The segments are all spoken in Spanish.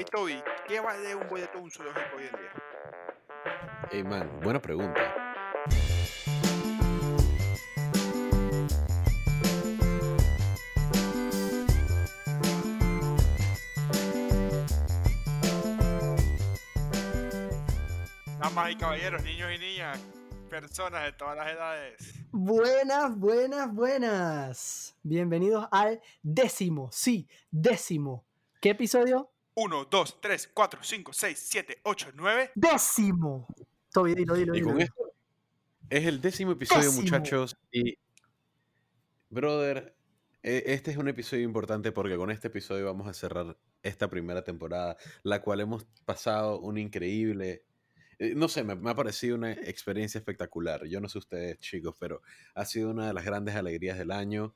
Hey Toby, ¿qué vale un boleto a un zoológico hoy en día? Hey man, buena pregunta. Damas y caballeros, niños y niñas, personas de todas las edades. Buenas, buenas, buenas. Bienvenidos al décimo, sí, décimo. ¿Qué episodio? 1, 2, 3, 4, 5, 6, 7, 8, 9. Décimo. Toby, dilo, dilo, Y dilo. esto es el décimo episodio, Décimo. muchachos. Y, brother, e- este es un episodio importante porque con este episodio vamos a cerrar esta primera temporada, la cual hemos pasado un increíble. eh, No sé, me, me ha parecido una experiencia espectacular. Yo no sé ustedes, chicos, pero ha sido una de las grandes alegrías del año.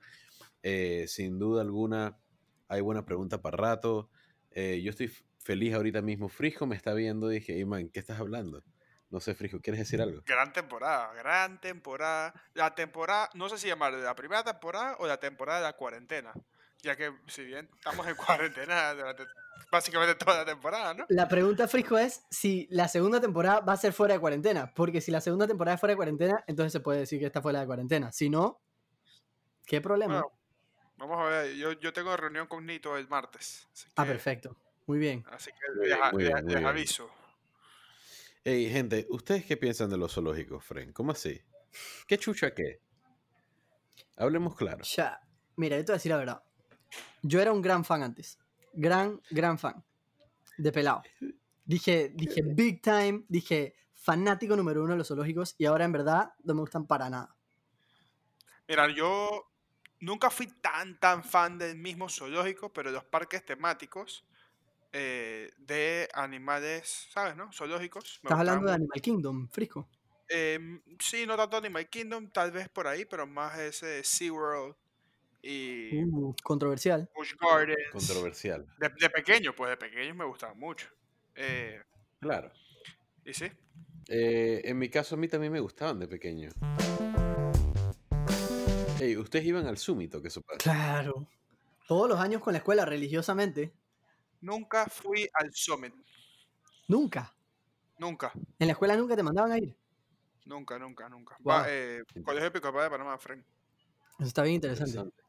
Eh, sin duda alguna, hay buena pregunta para rato. Eh, yo estoy feliz ahorita mismo. Frisco me está viendo y dije, hey man, ¿qué estás hablando? No sé, Frisco, ¿quieres decir algo? Gran temporada, gran temporada. La temporada, no sé si llamarlo de la primera temporada o la temporada de la cuarentena. Ya que, si bien estamos en cuarentena durante básicamente toda la temporada, ¿no? La pregunta, Frisco, es si la segunda temporada va a ser fuera de cuarentena. Porque si la segunda temporada es fuera de cuarentena, entonces se puede decir que está fuera de cuarentena. Si no, ¿qué problema? Bueno, vamos a ver, yo, yo tengo reunión con Nito el martes. Ah, perfecto. Muy bien. Así que les, aviso. Hey, gente, ¿ustedes qué piensan de los zoológicos, Fren? ¿Cómo así? ¿Qué chucha qué? Hablemos claro. Ya, mira, yo te voy a decir la verdad. Yo era un gran fan antes. Gran, gran fan. De pelado. Dije, dije big time, dije fanático número uno de los zoológicos y ahora en verdad no me gustan para nada. Mira, yo nunca fui tan, tan fan del mismo zoológico, pero de los parques temáticos eh, de animales, ¿sabes, no? Zoológicos. me Estás hablando de Animal Kingdom, Frisco. Em, sí, no tanto Animal Kingdom, tal vez por ahí, pero más ese SeaWorld y Uh, controversial. Busch Gardens. Controversial. De, de pequeño, pues de pequeño me gustaban mucho. Eh, Claro. y sí, Eh, en mi caso, a mí también me gustaban de pequeño. Hey, ustedes iban al súmito, que supa. Claro. Todos los años con la escuela religiosamente. nunca fui al Summit. Nunca. Nunca, En la escuela nunca te mandaban a ir. nunca, nunca, nunca. Wow. Va, eh, Colegio Episcopal de Panamá, Fren. Eso está bien interesante. Interesante.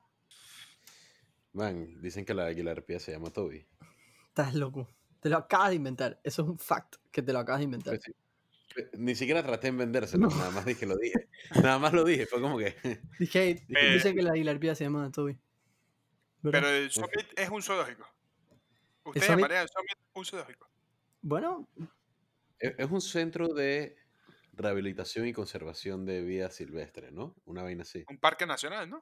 Man, dicen que la aguilarpía se llama Toby. Estás loco. Te lo acabas de inventar. Eso es un fact que te lo acabas de inventar. Pues sí. Ni siquiera traté en vendérselo, nada más dije lo dije. Nada más lo dije, fue como que. Dije, hey, Eh, dice que la aguilarpía se llama Toby. ¿Verdad? Pero el Summit es un zoológico. ¿Usted Summit- llamaría al Summit un zoológico? Bueno, Es es un centro de rehabilitación y conservación de vida silvestre, ¿no? Una vaina así. Un parque nacional, ¿no?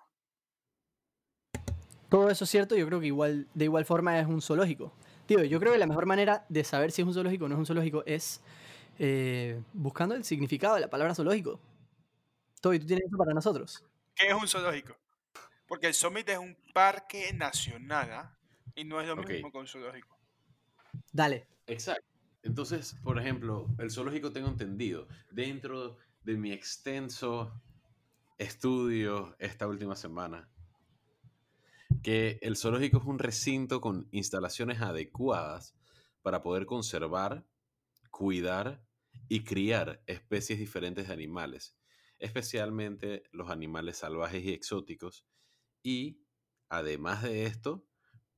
todo eso es cierto. Yo creo que igual, de igual forma es un zoológico. Tío, yo creo que la mejor manera de saber si es un zoológico o no es un zoológico es eh, buscando el significado de la palabra zoológico. Toby, ¿tú tienes eso para nosotros? ¿Qué es un zoológico? Porque el Summit es un parque nacional, ¿ah? Y no es lo mismo que un zoológico. Dale. Exacto. Entonces, por ejemplo, el zoológico tengo entendido, dentro de mi extenso estudio esta última semana, que el zoológico es un recinto con instalaciones adecuadas para poder conservar, cuidar y criar especies diferentes de animales, especialmente los animales salvajes y exóticos, y además de esto,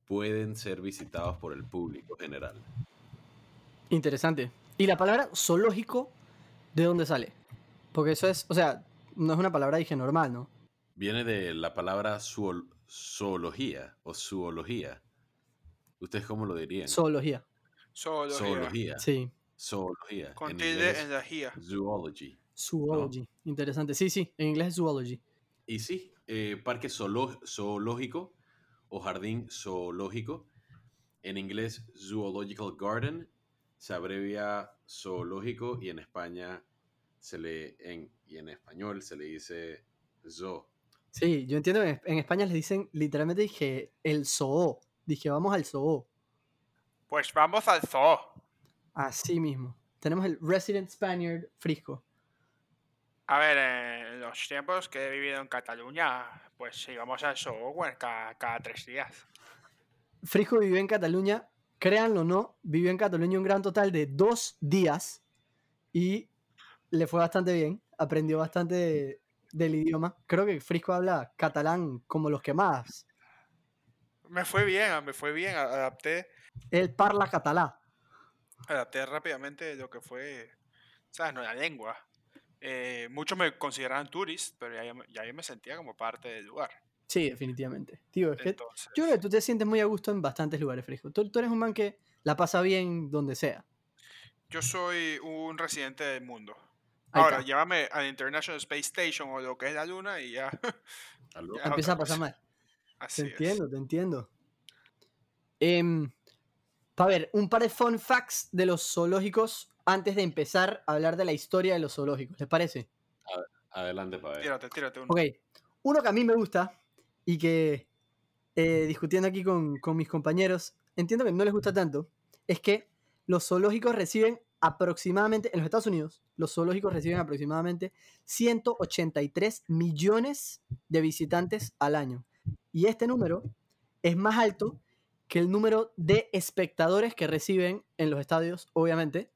pueden ser visitados por el público general. Interesante. ¿Y la palabra zoológico de dónde sale? Porque eso es, o sea, no es una palabra, dije, normal, ¿no? Viene de la palabra zool- zoología o zoología. ¿Ustedes cómo lo dirían? Zoología. Zoología. zoología. Sí. Zoología. Con En tilde inglés, en la zoology. Zoology. Interesante. Sí, sí. En inglés es zoology. Y sí, eh, parque zoológico o jardín zoológico. En inglés, zoological garden. Se abrevia zoológico y en España se le en, y en español se le dice zoo. Sí, yo entiendo que en- en España les dicen, literalmente dije, el zoo. Dije, vamos al zoo. Pues vamos al zoo. Así mismo. Tenemos el Resident Spaniard Frisco. A ver, en los tiempos que he vivido en Cataluña, pues íbamos al bueno, cada, cada tres días. Frisco vivió en Cataluña créanlo o no, vivió en Cataluña un gran total de dos días y le fue bastante bien, aprendió bastante del idioma. Creo que Frisco habla catalán como los que más. Me fue bien, me fue bien, adapté. Él parla catalán. Adapté rápidamente lo que fue, ¿sabes? No, la lengua. Eh, muchos me consideraban turist, pero ya, ya yo me sentía como parte del lugar. Sí, definitivamente. Tío, es que yo creo que tú te sientes muy a gusto en bastantes lugares, Frisco. Tú, tú eres un man que la pasa bien donde sea. Yo soy un residente del mundo. Ahora, llévame al International Space Station o lo que es la Luna y ya. Empieza a pasar mal. te entiendo, te entiendo. Eh, a ver, un par de fun facts de los zoológicos antes de empezar a hablar de la historia de los zoológicos. ¿Les parece? Adelante, para ver. Tírate, tírate uno. Ok. Uno que a mí me gusta y que eh, discutiendo aquí con, con mis compañeros, entiendo que no les gusta tanto, es que los zoológicos reciben aproximadamente, en los Estados Unidos, los zoológicos reciben aproximadamente 183 millones de visitantes al año. Y este número es más alto que el número de espectadores que reciben en los estadios, obviamente,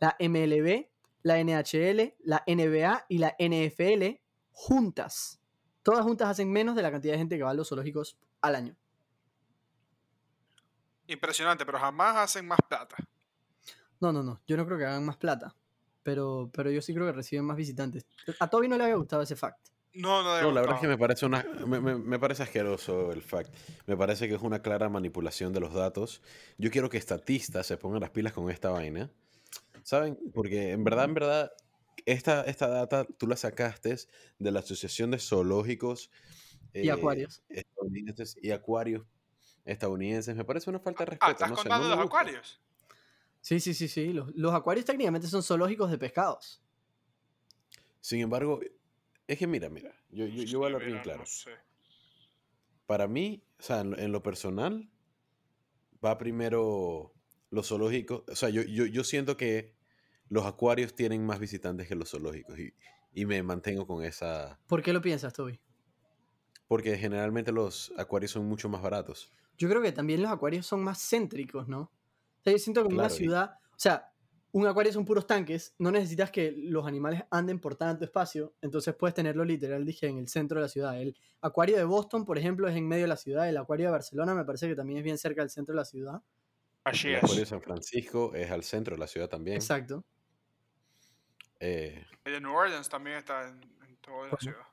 la MLB, la NHL, la NBA y la NFL juntas. Todas juntas hacen menos de la cantidad de gente que va a los zoológicos al año. Impresionante, pero jamás hacen más plata. No, no, no. Yo no creo que hagan más plata. Pero, pero yo sí creo que reciben más visitantes. A Toby no le había gustado ese fact. No, no, no la verdad es que me parece, una, me, me, parece asqueroso el fact. Me parece que es una clara manipulación de los datos. Yo quiero que estatistas se pongan las pilas con esta vaina. ¿Saben? Porque en verdad, en verdad, esta, esta data tú la sacaste de la Asociación de Zoológicos y Acuarios. Estadounidenses y Acuarios estadounidenses. Me parece una falta de ah, respeto. ¿estás no contando los acuarios? Sí, sí, sí, sí. Los, los, acuarios técnicamente son zoológicos de pescados. Sin embargo, es que mira, mira, yo, yo, yo voy a hablar bien claro. Para mí, o sea, en lo, personal, va primero los zoológicos. O sea, yo, yo, yo siento que los acuarios tienen más visitantes que los zoológicos y, y me mantengo con esa... ¿Por qué lo piensas, Toby? Porque generalmente los acuarios son mucho más baratos. Yo creo que también los acuarios son más céntricos, ¿no? O sea, yo siento que en una ciudad, o sea, un acuario son puros tanques, no necesitas que los animales anden por tanto espacio, entonces puedes tenerlo literal, dije, en el centro de la ciudad. El acuario de Boston, por ejemplo, es en medio de la ciudad, el acuario de Barcelona me parece que también es bien cerca del centro de la ciudad. Así el acuario de San Francisco es al centro de la ciudad también. Exacto. Eh, el de New Orleans también está en, toda la ciudad.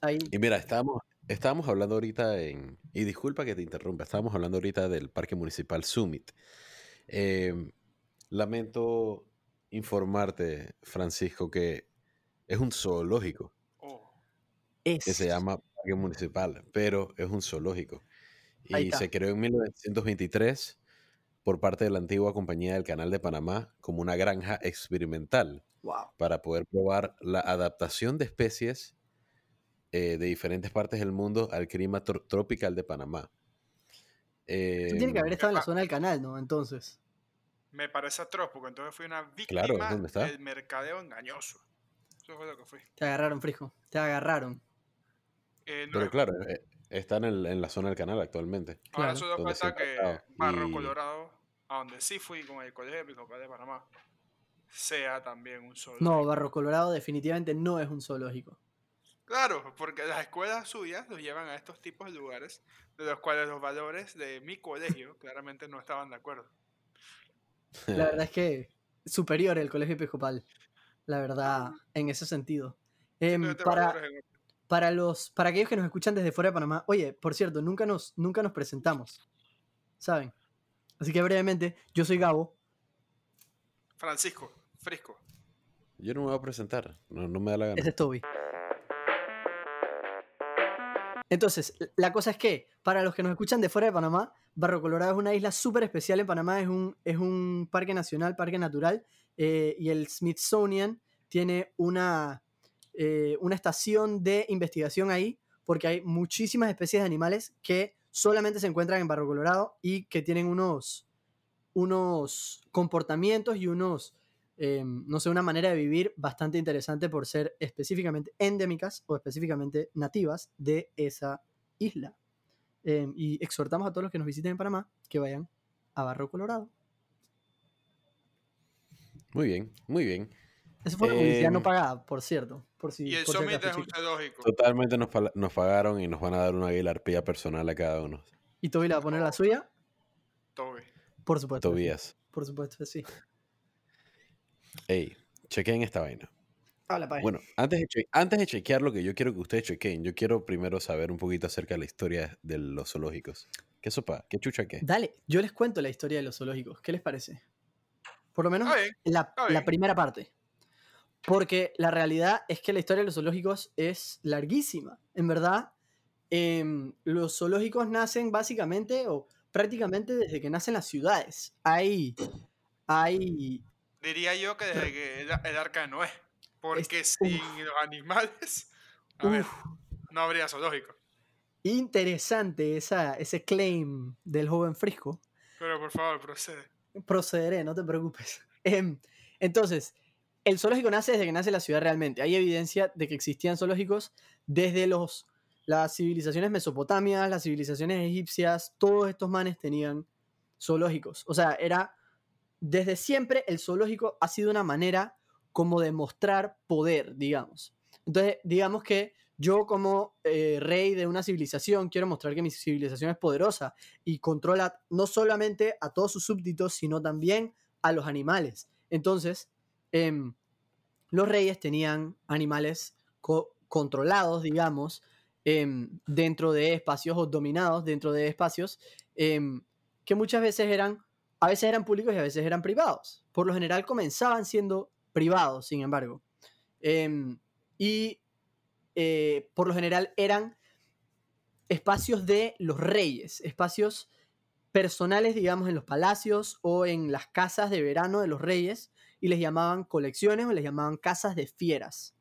Ahí. Y mira, estábamos, estábamos hablando ahorita en, y disculpa que te interrumpa, estábamos hablando ahorita del Parque Municipal Summit. Eh, Lamento informarte, Francisco, que es un zoológico. Oh. Que se llama Parque Municipal, pero es un zoológico. Y se creó en 1923 por parte de la antigua Compañía del Canal de Panamá como una granja experimental para poder probar la adaptación de especies eh, de diferentes partes del mundo al clima tropical de Panamá. tiene que haber em, estado en la zona del canal, ¿no? Entonces me parece atroz, porque entonces fui una víctima del mercadeo engañoso. Eso fue lo que fui. Te agarraron, Frijo. Te agarraron. Eh, Pero claro, eh, está en, el, en, la zona del canal actualmente. Ahora claro. solo falta que Barro Colorado, a donde sí fui con el Colegio Episcopal de Panamá, sea también un zoológico. No, Barro Colorado definitivamente no es un zoológico. Claro, porque las escuelas suyas los llevan a estos tipos de lugares, de los cuales los valores de mi colegio claramente no estaban de acuerdo. La verdad es que superior el colegio episcopal, la verdad, en ese sentido. Em, para, para, los, para aquellos que nos escuchan desde fuera de Panamá, oye, por cierto, nunca nos, nunca nos presentamos, ¿saben? Así que brevemente, yo soy Gabo. Francisco, Frisco. Yo no me voy a presentar, no, no me da la gana. Ese es Toby. Entonces, la cosa es que, para los que nos escuchan de fuera de Panamá, Barro Colorado es una isla súper especial en Panamá, es un, es un parque nacional, parque natural, eh, y el Smithsonian tiene una, eh, una estación de investigación ahí, porque hay muchísimas especies de animales que solamente se encuentran en Barro Colorado y que tienen unos, unos comportamientos y unos Em, no sé, una manera de vivir bastante interesante por ser específicamente endémicas o específicamente nativas de esa isla. Em, y exhortamos a todos los que nos visiten en Panamá que vayan a Barro Colorado. Muy bien, muy bien. Eso fue una publicidad no Em, pagada, por cierto. Por si, Y el Summit es un chicos. zoológico. Totalmente nos, pagaron y nos van a dar una guilarpía personal a cada uno. ¿Y Toby le va a poner la suya? Toby. Por supuesto. Tobías. Por supuesto que sí. Ey, chequeen esta vaina. Habla, pa' Bueno, antes de, che- antes de chequear lo que yo quiero que ustedes chequeen, yo quiero primero saber un poquito acerca de la historia de los zoológicos. ¿Qué sopa? ¿Qué chucha qué? Dale, yo les cuento la historia de los zoológicos. ¿Qué les parece? Por lo menos bien, la, está la primera parte. Porque la realidad es que la historia de los zoológicos es larguísima. En verdad, em, los zoológicos nacen básicamente o prácticamente desde que nacen las ciudades. Hay, hay Diría yo que desde que el, el arca de Noé. Porque Es- sin los animales, a ver, uf, no habría zoológico. interesante esa, ese claim del joven Frisco. Pero por favor, procede. Procederé, no te preocupes. Em, entonces, el zoológico nace desde que nace la ciudad realmente. Hay evidencia de que existían zoológicos desde los, las civilizaciones mesopotamias, las civilizaciones egipcias, todos estos manes tenían zoológicos. O sea, era desde siempre el zoológico ha sido una manera como de mostrar poder, digamos. Entonces, digamos que yo como eh, rey de una civilización quiero mostrar que mi civilización es poderosa y controla no solamente a todos sus súbditos, sino también a los animales. Entonces, em, los reyes tenían animales co- controlados, digamos, em, dentro de espacios o dominados dentro de espacios em, que muchas veces eran, a veces eran públicos y a veces eran privados. Por lo general comenzaban siendo privados, sin embargo. Em, y eh, por lo general eran espacios de los reyes, espacios personales, digamos, en los palacios o en las casas de verano de los reyes, y les llamaban colecciones o les llamaban casas de fieras.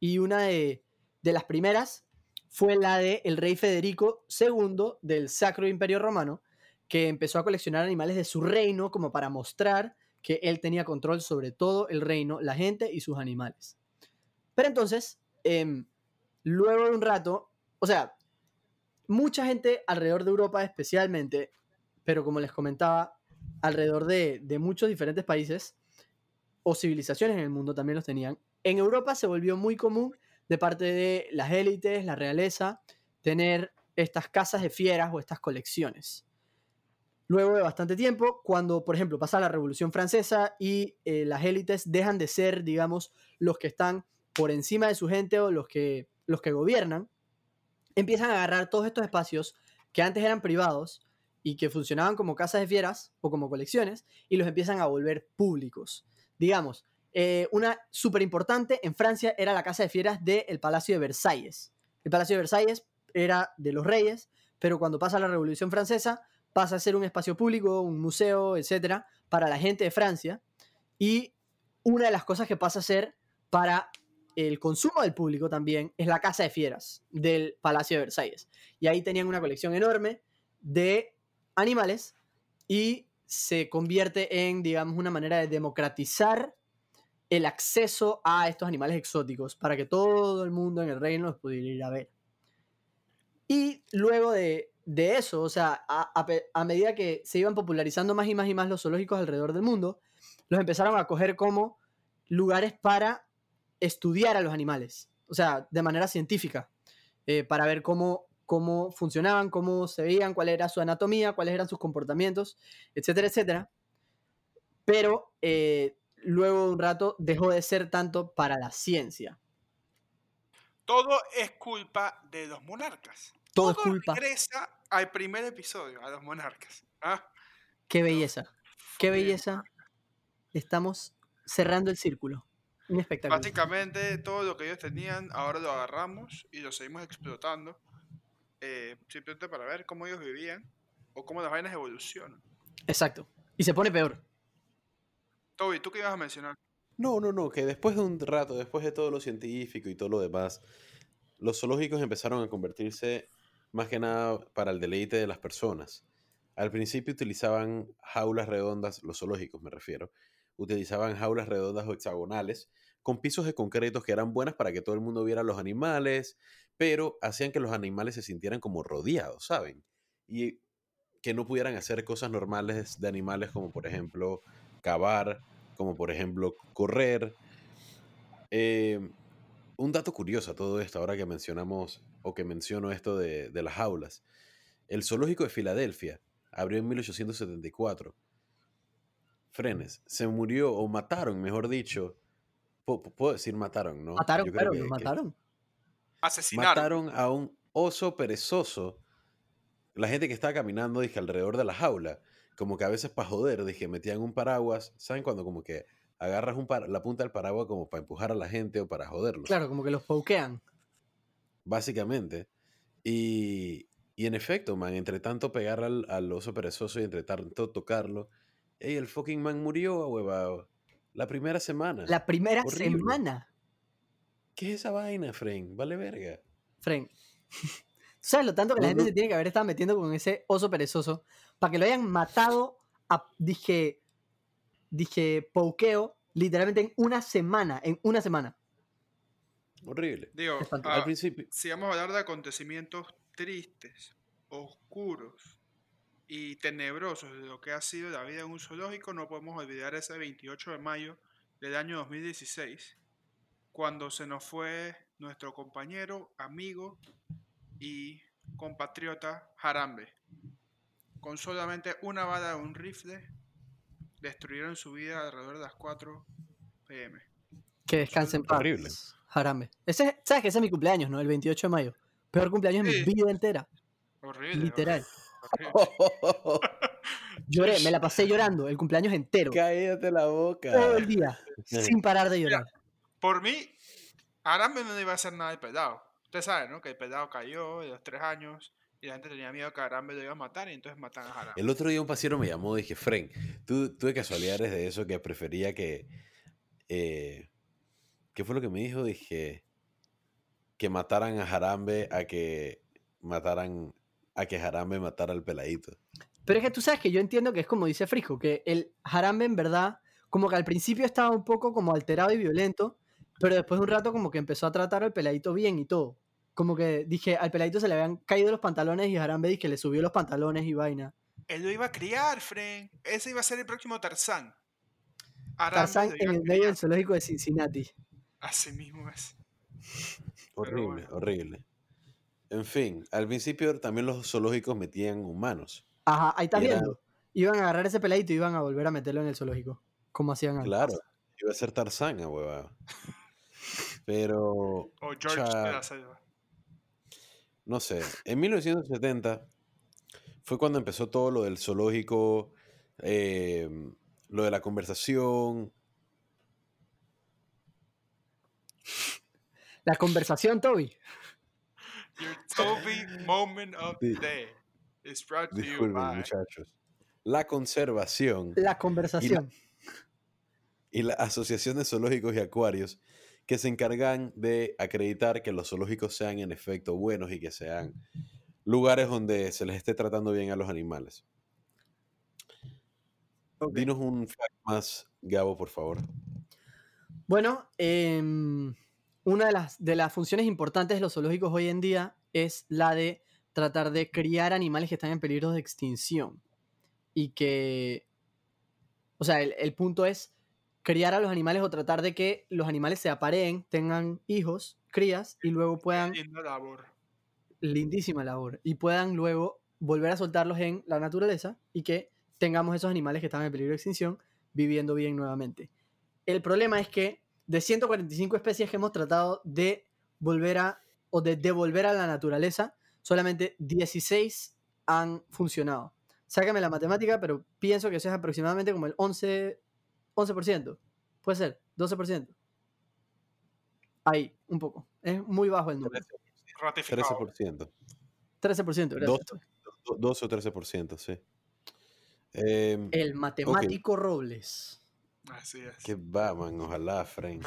Y una de, de las primeras fue la de rey Federico II del Sacro Imperio Romano, que empezó a coleccionar animales de su reino como para mostrar que él tenía control sobre todo el reino, la gente y sus animales. Pero entonces, em, luego de un rato, o sea, mucha gente alrededor de Europa especialmente, pero como les comentaba, alrededor de, de muchos diferentes países o civilizaciones en el mundo también los tenían. En Europa se volvió muy común de parte de las élites, la realeza, tener estas casas de fieras o estas colecciones. Luego de bastante tiempo, cuando, por ejemplo, pasa la Revolución Francesa y eh, las élites dejan de ser, digamos, los que están por encima de su gente o los que, los que gobiernan, empiezan a agarrar todos estos espacios que antes eran privados y que funcionaban como casas de fieras o como colecciones y los empiezan a volver públicos. Digamos, eh, una súper importante en Francia era la casa de fieras del Palacio de Versalles. El Palacio de Versalles era de los reyes, pero cuando pasa la Revolución Francesa pasa a ser un espacio público, un museo, etcétera, para la gente de Francia. Y una de las cosas que pasa a ser para el consumo del público también es la casa de fieras del Palacio de Versalles. Y ahí tenían una colección enorme de animales y se convierte en, digamos, una manera de democratizar el acceso a estos animales exóticos para que todo el mundo en el reino los pudiera ir a ver. Y luego de, de eso, o sea, a, medida que se iban popularizando más y más y más los zoológicos alrededor del mundo, los empezaron a coger como lugares para estudiar a los animales, o sea, de manera científica, eh, para ver cómo, cómo funcionaban, cómo se veían, cuál era su anatomía, cuáles eran sus comportamientos, etcétera, etcétera. Pero eh, luego de un rato dejó de ser tanto para la ciencia. Todo es culpa de los monarcas. Todo es culpa. regresa al primer episodio, a los monarcas. ¿ah? Qué belleza, qué belleza. Estamos cerrando el círculo. Un espectáculo. Básicamente todo lo que ellos tenían, ahora lo agarramos y lo seguimos explotando. eh, simplemente para ver cómo ellos vivían o cómo las vainas evolucionan. Exacto. Y se pone peor. Toby, ¿tú qué ibas a mencionar? No, no, no, que después de un rato, después de todo lo científico y todo lo demás, los zoológicos empezaron a convertirse más que nada para el deleite de las personas. Al principio utilizaban jaulas redondas, los zoológicos me refiero, utilizaban jaulas redondas o hexagonales con pisos de concretos que eran buenas para que todo el mundo viera los animales, pero hacían que los animales se sintieran como rodeados, ¿saben? Y que no pudieran hacer cosas normales de animales como por ejemplo cavar, como por ejemplo correr. Eh, un dato curioso a todo esto, ahora que mencionamos o que menciono esto de, de las jaulas. El zoológico de Filadelfia abrió en 1874. Frenes, se murió o mataron, mejor dicho. Puedo decir mataron, ¿no? Mataron, pero lo mataron. Asesinaron. Mataron a un oso perezoso. La gente que estaba caminando, dije, alrededor de la jaula. Como que a veces para joder, dije, metían un paraguas. ¿Saben cuando como que agarras un la punta del paraguas como para empujar a la gente o para joderlos? Claro, como que los pokean. Básicamente. Y, y en efecto, man, entre tanto pegar al, al oso perezoso y entre tanto tocarlo, ey, el fucking man murió, huevado. La primera semana. La primera semana. ¿Qué es esa vaina, Fren? Vale verga. Fren. ¿Tú sabes lo tanto que la gente se tiene que haber estado metiendo con ese oso perezoso? Para que lo hayan matado a, dije, dije, pokeo, literalmente en una semana, en una semana. Horrible. Digo, al ah, principio. Si vamos a hablar de acontecimientos tristes, oscuros y tenebrosos de lo que ha sido la vida en un zoológico, no podemos olvidar ese 28 de mayo del año 2016, cuando se nos fue nuestro compañero, amigo y compatriota Jarambe. Con solamente una bala de un rifle, destruyeron su vida alrededor de las 4 pm. Que descansen paz. Horrible. Jarambe. Ese, ¿Sabes que ese es mi cumpleaños, no? El 28 de mayo. Peor cumpleaños de mi vida entera. Horrible. Literal. Lloré, me la pasé llorando el cumpleaños entero. Cállate la boca. Todo el día, sin parar de llorar. por mí, Arambe no iba a hacer nada de pedado. Usted sabe, ¿no? Que el pedado cayó de los tres años y la gente tenía miedo que Arambe lo iba a matar y entonces matan a Arambe. El otro día un pasiero me llamó y dije, Fren, tú, tú de casualidad eres de eso que prefería que... Eh, ¿Qué fue lo que me dijo? Dije, que mataran a Jarambe a que mataran a que Jarambe matara al peladito. Pero es que tú sabes que yo entiendo que es como dice Frisco, que el Jarambe en verdad, como que al principio estaba un poco como alterado y violento, pero después de un rato como que empezó a tratar al peladito bien y todo. Como que dije, al peladito se le habían caído los pantalones y Jarambe dije que le subió los pantalones y vaina. Él lo iba a criar, Fren. Ese iba a ser el próximo Tarzán. Tarzán en el medio del zoológico de Cincinnati. Así mismo es. Horrible, horrible. En fin, al principio también los zoológicos metían humanos. Ajá, ahí está viendo. Iban a agarrar ese peladito y iban a volver a meterlo en el zoológico. Como hacían antes. Claro, iba a ser Tarzán, huevada. Pero. O George selva. No sé. En 1970 fue cuando empezó todo lo del zoológico, eh, lo de la conversación, La conversación, Toby. Your Toby moment of the day is brought to you by... muchachos. La conservación. La conversación. Y la, Asociación de Zoológicos y Acuarios que se encargan de acreditar que los zoológicos sean en efecto buenos y que sean lugares donde se les esté tratando bien a los animales. Dinos un fact más, Gabo, por favor. Bueno, eh, una de las, de las funciones importantes de los zoológicos hoy en día es la de tratar de criar animales que están en peligro de extinción. Y que, o sea, el, punto es criar a los animales o tratar de que los animales se apareen, tengan hijos, crías, y luego puedan... Linda labor. Lindísima labor. Y puedan luego volver a soltarlos en la naturaleza y que tengamos esos animales que están en peligro de extinción viviendo bien nuevamente. El problema es que de 145 especies que hemos tratado de volver a o de devolver a la naturaleza, solamente 16 han funcionado. Sácame la matemática, pero pienso que eso es aproximadamente como el 11, 11%. Puede ser, 12%. Ahí, un poco. Es muy bajo el número. 13%. 13%, gracias. 12, o 13%, sí. Em, el matemático Robles. Así es. Que va, man, ojalá, Frank.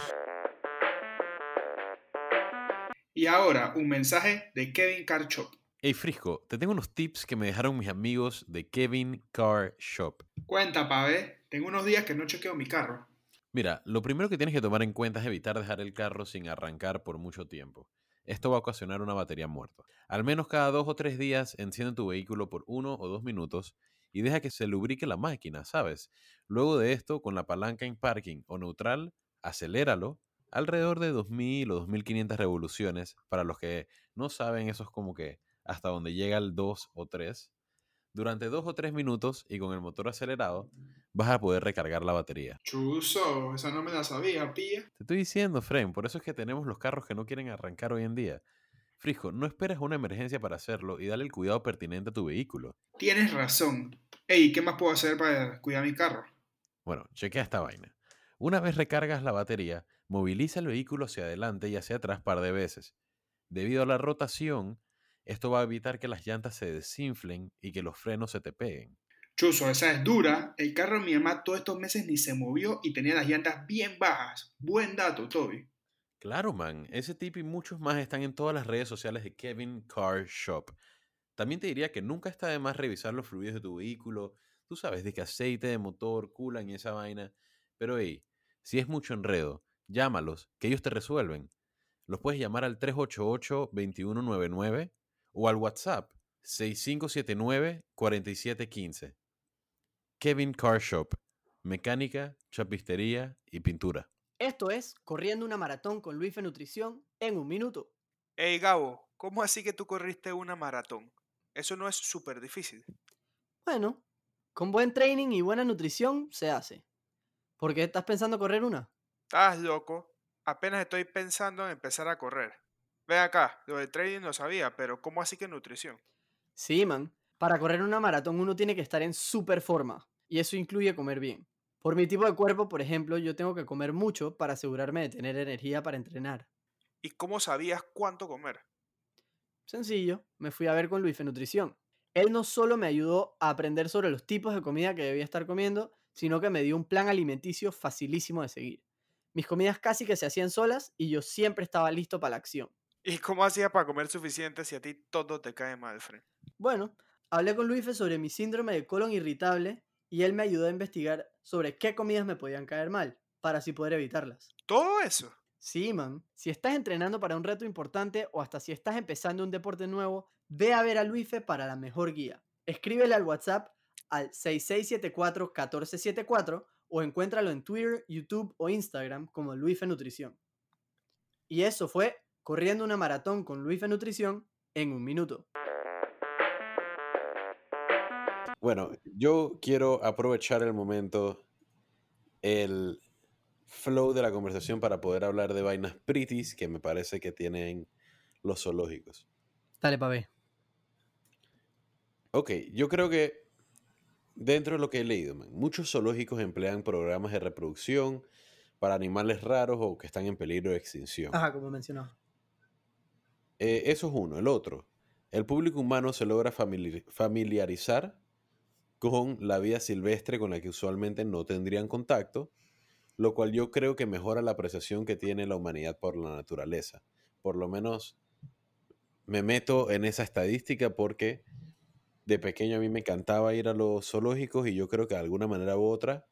Y ahora, un mensaje de Kevin Car Shop. Hey Frisco, te tengo unos tips que me dejaron mis amigos de Kevin Car Shop. Cuenta, pave. Tengo unos días que no chequeo mi carro. Mira, lo primero que tienes que tomar en cuenta es evitar dejar el carro sin arrancar por mucho tiempo. esto va a ocasionar una batería muerta. Al menos cada dos o tres días enciende tu vehículo por uno o dos minutos y deja que se lubrique la máquina, ¿sabes? Luego de esto, con la palanca en parking o neutral, aceléralo alrededor de 2000 o 2500 revoluciones. Para los que no saben, eso es como que hasta donde llega el 2 o 3. Durante 2 o 3 minutos y con el motor acelerado, vas a poder recargar la batería. Chuso, esa no me la sabía, pilla. Te estoy diciendo, Frame, por eso es que tenemos los carros que no quieren arrancar hoy en día. Frijo, no esperes una emergencia para hacerlo y dale el cuidado pertinente a tu vehículo. Tienes razón. Ey, ¿qué más puedo hacer para cuidar mi carro? Bueno, chequea esta vaina. Una vez recargas la batería, moviliza el vehículo hacia adelante y hacia atrás par de veces. Debido a la rotación, esto va a evitar que las llantas se desinflen y que los frenos se te peguen. Chuso, esa es dura. El carro de mi mamá todos estos meses ni se movió y tenía las llantas bien bajas. Buen dato, Toby. Claro, man. Ese tip y muchos más están en todas las redes sociales de Kevin Car Shop. También te diría que nunca está de más revisar los fluidos de tu vehículo. Tú sabes, de que aceite de motor, culan y esa vaina. Pero hey, si es mucho enredo, llámalos, que ellos te resuelven. Los puedes llamar al 388-2199 o al WhatsApp 6579-4715. Kevin Car Shop, mecánica, chapistería y pintura. Esto es Corriendo una maratón con Luis Nutrición en un minuto. Ey, Gabo, ¿cómo así que tú corriste una maratón? Eso no es súper difícil. Bueno, con buen training y buena nutrición se hace. ¿Por qué estás pensando correr una? Estás loco. Apenas estoy pensando en empezar a correr. Ve acá, lo de trading lo sabía, pero ¿cómo así que nutrición? Sí, man. Para correr una maratón uno tiene que estar en super forma. Y eso incluye comer bien. Por mi tipo de cuerpo, por ejemplo, yo tengo que comer mucho para asegurarme de tener energía para entrenar. ¿Y cómo sabías cuánto comer? Sencillo, me fui a ver con Luis Nutrición. Él no solo me ayudó a aprender sobre los tipos de comida que debía estar comiendo, sino que me dio un plan alimenticio facilísimo de seguir. Mis comidas casi que se hacían solas y yo siempre estaba listo para la acción. ¿Y cómo hacía para comer suficiente si a ti todo te cae mal, Fred? Bueno, hablé con Luis sobre mi síndrome de colon irritable y él me ayudó a investigar sobre qué comidas me podían caer mal, para así poder evitarlas. ¿Todo eso? Sí, man. Si estás entrenando para un reto importante o hasta si estás empezando un deporte nuevo, ve a ver a Luife para la mejor guía. Escríbele al WhatsApp al 6674-1474 o encuéntralo en Twitter, YouTube o Instagram como Luife Nutrición. Y eso fue Corriendo una maratón con Luife Nutrición en un minuto. Bueno, yo quiero aprovechar el momento, el flow de la conversación para poder hablar de vainas pretties que me parece que tienen los zoológicos. Dale, pa' ver. Ok, yo creo que dentro de lo que he leído, muchos zoológicos emplean programas de reproducción para animales raros o que están en peligro de extinción. Ajá, como mencionaba. Eh, eso es uno. El otro, el público humano se logra familiarizar con la vida silvestre con la que usualmente no tendrían contacto, lo cual yo creo que mejora la apreciación que tiene la humanidad por la naturaleza. Por lo menos me meto en esa estadística porque de pequeño a mí me encantaba ir a los zoológicos y yo creo que de alguna manera u otra,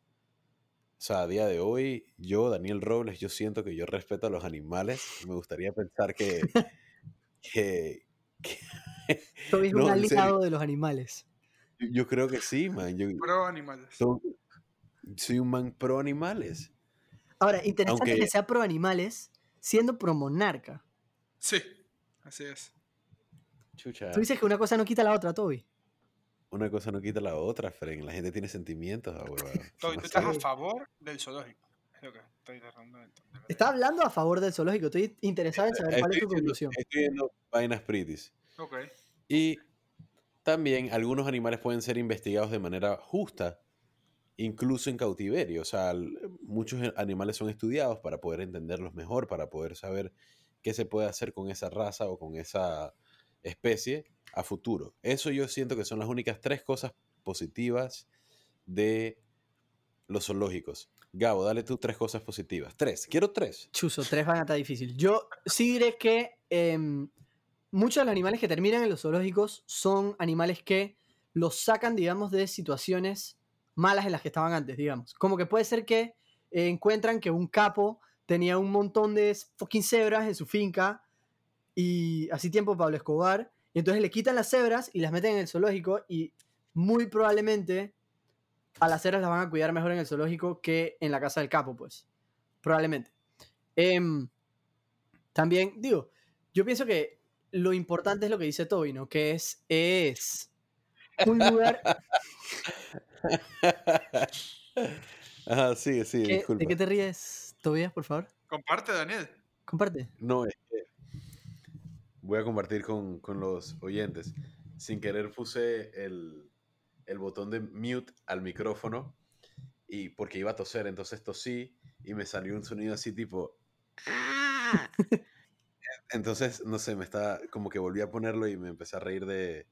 o sea, a día de hoy, yo, Daniel Robles, yo siento que yo respeto a los animales. Me gustaría pensar que... que, Soy un aliado de los animales. Yo, creo que sí, man. pro animales. soy un man pro animales. Ahora, interesante que sea pro animales siendo pro monarca. Sí, así es. Tú dices que una cosa no quita la otra, Toby una cosa no quita la otra, Fren. La gente tiene sentimientos, ¿Tú estás a favor del zoológico? Es lo que estoy tratando de entender. Está hablando a favor del zoológico. Estoy interesado en saber cuál es tu conclusión. Estoy viendo vainas pretties. Ok. Y también algunos animales pueden ser investigados de manera justa, incluso en cautiverio. O sea, muchos animales son estudiados para poder entenderlos mejor, para poder saber qué se puede hacer con esa raza o con esa especie a futuro. Eso yo siento que son las únicas tres cosas positivas de los zoológicos. Gabo, dale tú tres cosas positivas. Tres, quiero tres. Chuso, tres van a estar difícil. Yo sí diré que em, muchos de los animales que terminan en los zoológicos son animales que los sacan, digamos, de situaciones malas en las que estaban antes, digamos. Como que puede ser que encuentran que un capo tenía un montón de fucking cebras en su finca y así tiempo Pablo Escobar, y entonces le quitan las cebras y las meten en el zoológico y muy probablemente a las cebras las van a cuidar mejor en el zoológico que en la casa del capo, pues. Probablemente. Em, también, digo, yo pienso que lo importante es lo que dice Toby, ¿no? Que es, es un lugar... Ajá, sí, sí, ¿Qué- disculpa. ¿De qué te ríes, Tobias, por favor? Comparte, Daniel. Comparte. No, es que voy a compartir con, con los oyentes. Sin querer puse el, el botón de mute al micrófono y porque iba a toser, entonces tosí y me salió un sonido así tipo... "Ah". Entonces, no sé, me está como que volví a ponerlo y me empecé a reír de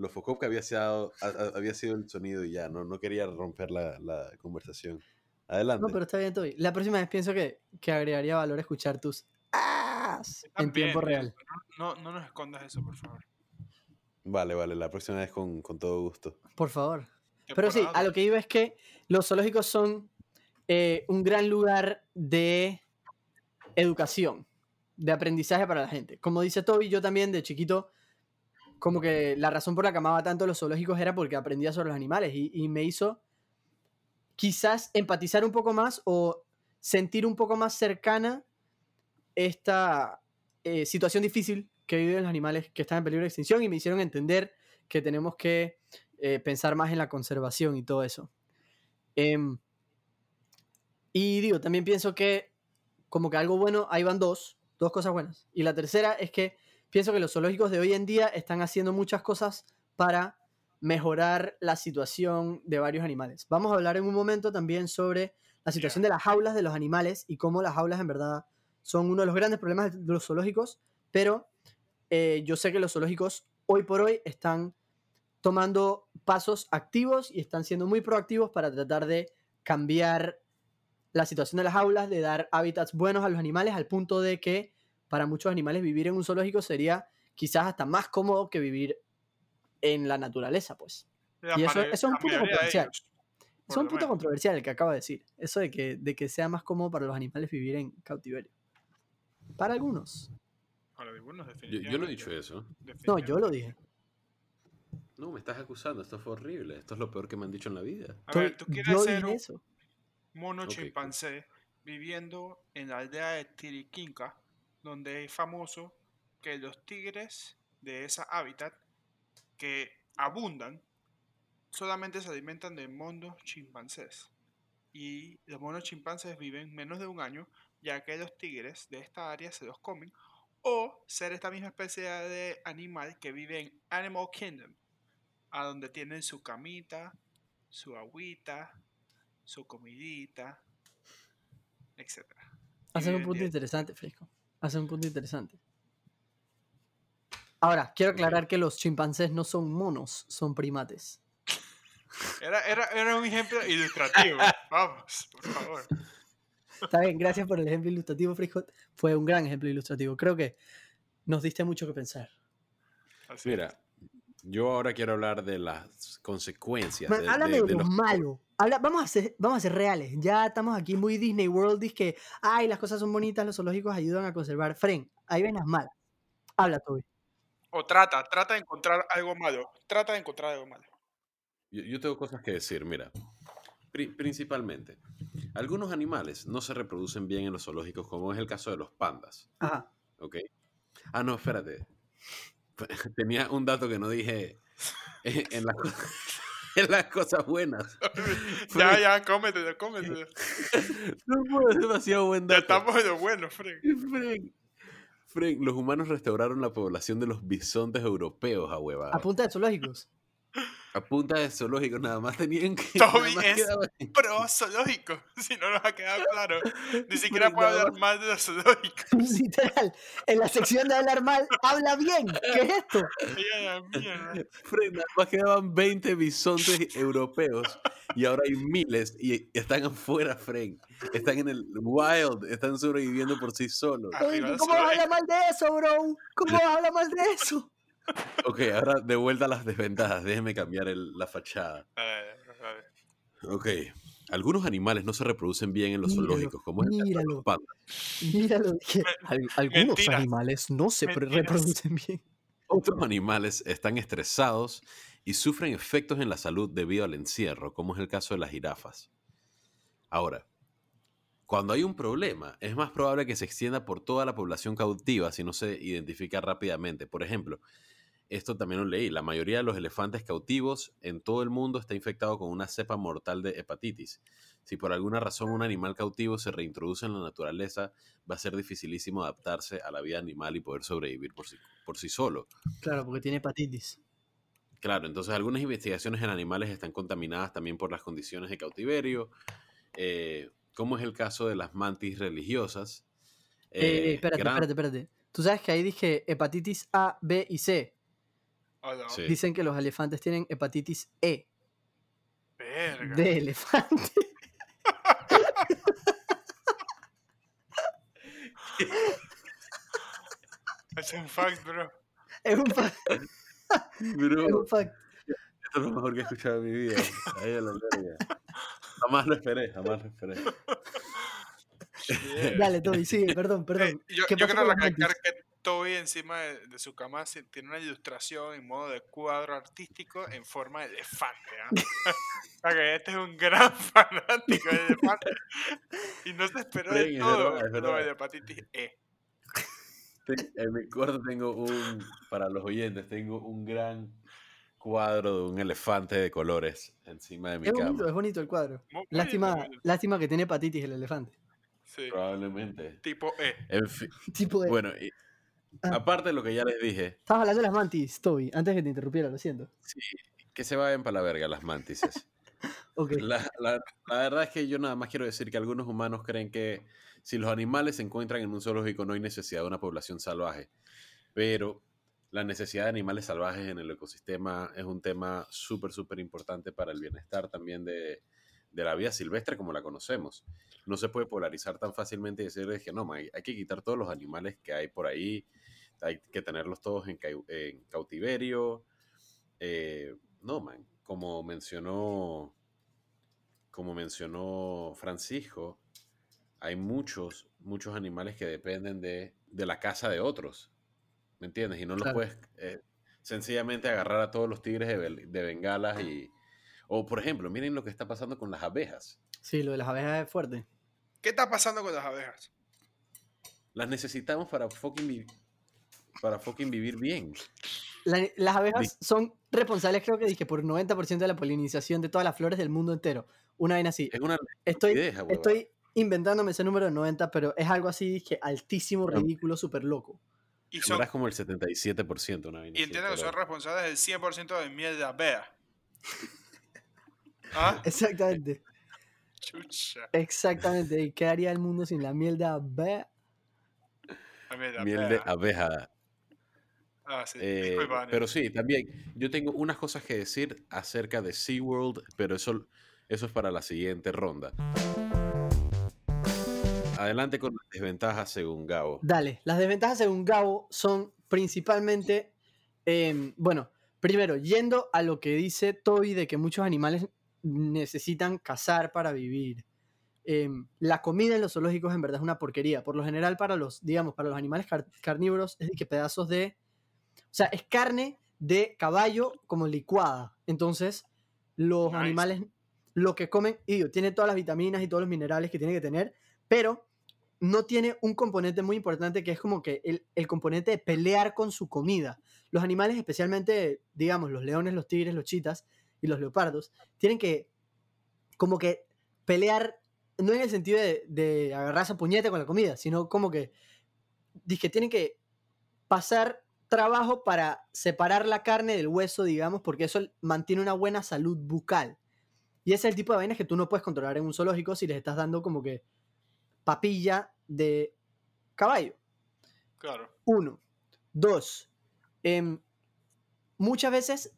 lo focop que había sido, a- a- había sido el sonido y ya, no, no quería romper la, la conversación. Adelante. No, pero está bien, Toby. La próxima vez pienso que, que agregaría valor escuchar tus "As" en tiempo real. No, no nos escondas eso, por favor. Vale, vale, la próxima vez con, con todo gusto. Por favor. Pero sí, a lo que iba es que los zoológicos son eh, un gran lugar de educación, de aprendizaje para la gente. Como dice Toby, yo también de chiquito, como que la razón por la que amaba tanto los zoológicos era porque aprendía sobre los animales y, me hizo quizás empatizar un poco más o sentir un poco más cercana esta eh, situación difícil que viven los animales que están en peligro de extinción y me hicieron entender que tenemos que eh, pensar más en la conservación y todo eso. Em, y digo, también pienso que como que algo bueno, ahí van dos, dos cosas buenas. Y la tercera es que pienso que los zoológicos de hoy en día están haciendo muchas cosas para mejorar la situación de varios animales. Vamos a hablar en un momento también sobre la situación de las jaulas de los animales y cómo las jaulas en verdad son uno de los grandes problemas de los zoológicos, pero eh, yo sé que los zoológicos hoy por hoy están tomando pasos activos y están siendo muy proactivos para tratar de cambiar la situación de las aulas, de dar hábitats buenos a los animales, al punto de que para muchos animales vivir en un zoológico sería quizás hasta más cómodo que vivir en la naturaleza, pues. La y eso- eso es un punto controversial. ellos, Es un punto menos. controversial el que acabo de decir. Eso de que, de que sea más cómodo para los animales vivir en cautiverio. Para algunos. Para algunos, Yo, yo no he dicho definitivamente, eso. No, yo lo dije. No, me estás acusando. Esto fue horrible. Esto es lo peor que me han dicho en la vida. A ver, tú quieres yo ser un eso. mono chimpancé viviendo en la aldea de Tiriquinca, donde es famoso que los tigres de esa hábitat que abundan solamente se alimentan de monos chimpancés. Y los monos chimpancés viven menos de un año, ya que los tigres de esta área se los comen, o ser esta misma especie de animal que vive en Animal Kingdom, a donde tienen su camita, su agüita, su comidita, etc. Hace un punto interesante, Fresco. Hace un punto interesante. Ahora, quiero aclarar que los chimpancés no son monos, son primates. Era, era, era un ejemplo ilustrativo. Vamos, por favor. Está bien, gracias por el ejemplo ilustrativo, Fresco. Fue un gran ejemplo ilustrativo. Creo que nos diste mucho que pensar. Así. Mira, yo ahora quiero hablar de las consecuencias. Man, de, háblame de- de, de lo los- malo. Habla- vamos, a ser, vamos a ser reales. Ya estamos aquí muy Disney World. Dice que, ay, las cosas son bonitas, los zoológicos ayudan a conservar. Fren, ahí ven las malas. Habla, Toby. O trata, trata de encontrar algo malo. Trata de encontrar algo malo. Yo, yo tengo cosas que decir, mira. Pri- principalmente, algunos animales no se reproducen bien en los zoológicos, como es el caso de los pandas. Ajá. ¿Ok? Ah, no, espérate. Tenía un dato que no dije en, las, en las cosas buenas. Ya, ya, cómetelo, cómetelo. No puedo, es demasiado buen Ya dato. estamos en lo bueno, Frank. Frank, Frank, los humanos restauraron la población de los bisontes europeos, a huevada. A punta de zoológicos. A punta de zoológicos, nada más tenían que. Toby es- quedaba- Pro zoológico, si no nos ha quedado claro. Ni siquiera puedo hablar mal de los zoológicos. Literal. En la sección de hablar mal, habla bien. ¿Qué es esto? Ay, a la mierda. Frank, nada más quedaban 20 bisontes europeos y ahora hay miles y están afuera, Frank. Están en el wild, están sobreviviendo por sí solos. Oye, ¿Cómo vas a zoológico. hablar mal de eso, bro? ¿Cómo vas a hablar mal de eso? Ok, ahora de vuelta a las desventajas. Déjeme cambiar el- la fachada. A ver, a ver. Ok, algunos animales no se reproducen bien en los Míralo, zoológicos, como es el los míralo. pandas. Míralo, que al- algunos mentiras, animales no se mentiras. reproducen bien. Otros animales están estresados y sufren efectos en la salud debido al encierro, como es el caso de las jirafas. Ahora, cuando hay un problema, es más probable que se extienda por toda la población cautiva si no se identifica rápidamente. Por ejemplo, esto también lo leí, la mayoría de los elefantes cautivos en todo el mundo está infectado con una cepa mortal de hepatitis. Si por alguna razón un animal cautivo se reintroduce en la naturaleza, va a ser dificilísimo adaptarse a la vida animal y poder sobrevivir por sí, por sí solo. Claro, porque tiene hepatitis. Claro, entonces algunas investigaciones en animales están contaminadas también por las condiciones de cautiverio, eh, como es el caso de las mantis religiosas. Eh, eh, espérate, gran- espérate, espérate. Tú sabes que ahí dije hepatitis A, B y C. Sí. Dicen que los elefantes tienen hepatitis E. Verga. De elefante. Es un fact, bro. Es un fact. Bro, Es un fact. esto es lo mejor que he escuchado en mi vida. Ahí a la verga. Jamás lo esperé, jamás lo esperé. Yeah. Dale, Toby, sigue, perdón, Eh, perdón. yo, ¿Qué yo pasó quiero con los recalcar que Toby encima de, de su cama tiene una ilustración en modo de cuadro artístico en forma de elefante. ¿ah? o sea que este es un gran fanático de elefante. Y no se esperó de todo verdad, es lo de hepatitis E. En mi cuarto tengo un, para los oyentes, tengo un gran cuadro de un elefante de colores encima de mi Es bonito, cama. es bonito el cuadro. Muy Lástima, lástima que tiene hepatitis el elefante. Sí, Probablemente. tipo E. En fin, Tipo de... bueno, y-. aparte de lo que ya les dije, Estabas hablando de las mantis, Toby, antes que te interrumpiera, lo siento. sí, que se vayan para la verga las mantises. La- la verdad es que yo nada más quiero decir que algunos humanos creen que si los animales se encuentran en un zoológico no hay necesidad de una población salvaje. Pero la necesidad de animales salvajes en el ecosistema es un tema súper, súper importante para el bienestar también de, de la vida silvestre como la conocemos. No se puede polarizar tan fácilmente y decirles que no, man, hay que quitar todos los animales que hay por ahí, hay que tenerlos todos en, cau- en cautiverio. Eh, no, man, como mencionó, como mencionó Francisco, hay muchos, muchos animales que dependen de, de la caza de otros, ¿me entiendes? Y no los Claro. puedes eh, sencillamente agarrar a todos los tigres de, de bengalas y... O, por ejemplo, miren lo que está pasando con las abejas. Sí, lo de las abejas es fuerte. ¿Qué está pasando con las abejas? Las necesitamos para fucking, vi- para fucking vivir bien. La- las abejas son responsables, creo que dije, por 90% de la polinización de todas las flores del mundo entero. Una vaina así. Es una Estoy, huevón. estoy inventándome ese número de 90, pero es algo así, dije, altísimo, Pero- ridículo, súper loco. Y, son, como el 77%. Una vaina y entiendo que son responsables del 100% de miel de abeja. ¿Ah? Exactamente, Chucha. exactamente. ¿Y qué haría el mundo sin la miel de abeja? La miel de abeja. Ah, sí. Eh, Disculpa, pero sí, también yo tengo unas cosas que decir acerca de SeaWorld, pero eso, eso es para la siguiente ronda. Adelante con las desventajas según Gabo. Dale, las desventajas según Gabo son principalmente, em, bueno, primero, yendo a lo que dice Toby de que muchos animales necesitan cazar para vivir. Em, la comida en los zoológicos en verdad es una porquería. Por lo general para los, digamos, para los animales car- carnívoros es de que pedazos de, o sea, es carne de caballo como licuada. Entonces, los Nice. animales lo que comen, y tiene todas las vitaminas y todos los minerales que tiene que tener, pero no tiene un componente muy importante que es como que el, el componente de pelear con su comida. Los animales, especialmente, digamos, los leones, los tigres, los chitas y los leopardos, tienen que como que pelear, no en el sentido de, de agarrarse a puñete con la comida, sino como que, que tienen que pasar trabajo para separar la carne del hueso, digamos, porque eso mantiene una buena salud bucal. Y ese es el tipo de vainas que tú no puedes controlar en un zoológico si les estás dando como que papilla de caballo. Claro. Uno. Dos. em, muchas veces,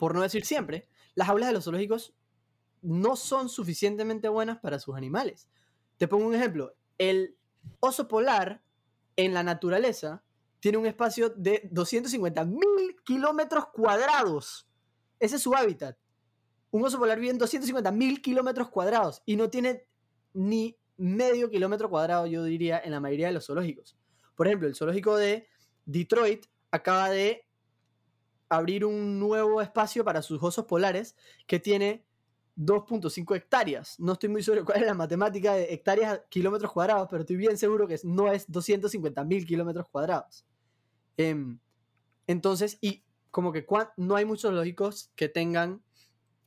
por no decir siempre, las aulas de los zoológicos no son suficientemente buenas para sus animales. Te pongo un ejemplo. El oso polar en la naturaleza tiene un espacio de 250 mil kilómetros cuadrados. Ese es su hábitat. un oso polar vive en 250 mil kilómetros cuadrados y no tiene ni medio kilómetro cuadrado, yo diría, en la mayoría de los zoológicos. Por ejemplo, el zoológico de Detroit acaba de abrir un nuevo espacio para sus osos polares que tiene 2.5 hectáreas. No estoy muy seguro cuál es la matemática de hectáreas kilómetros cuadrados, pero estoy bien seguro que no es 250 mil kilómetros cuadrados. Em, entonces, y como que no hay muchos zoológicos que tengan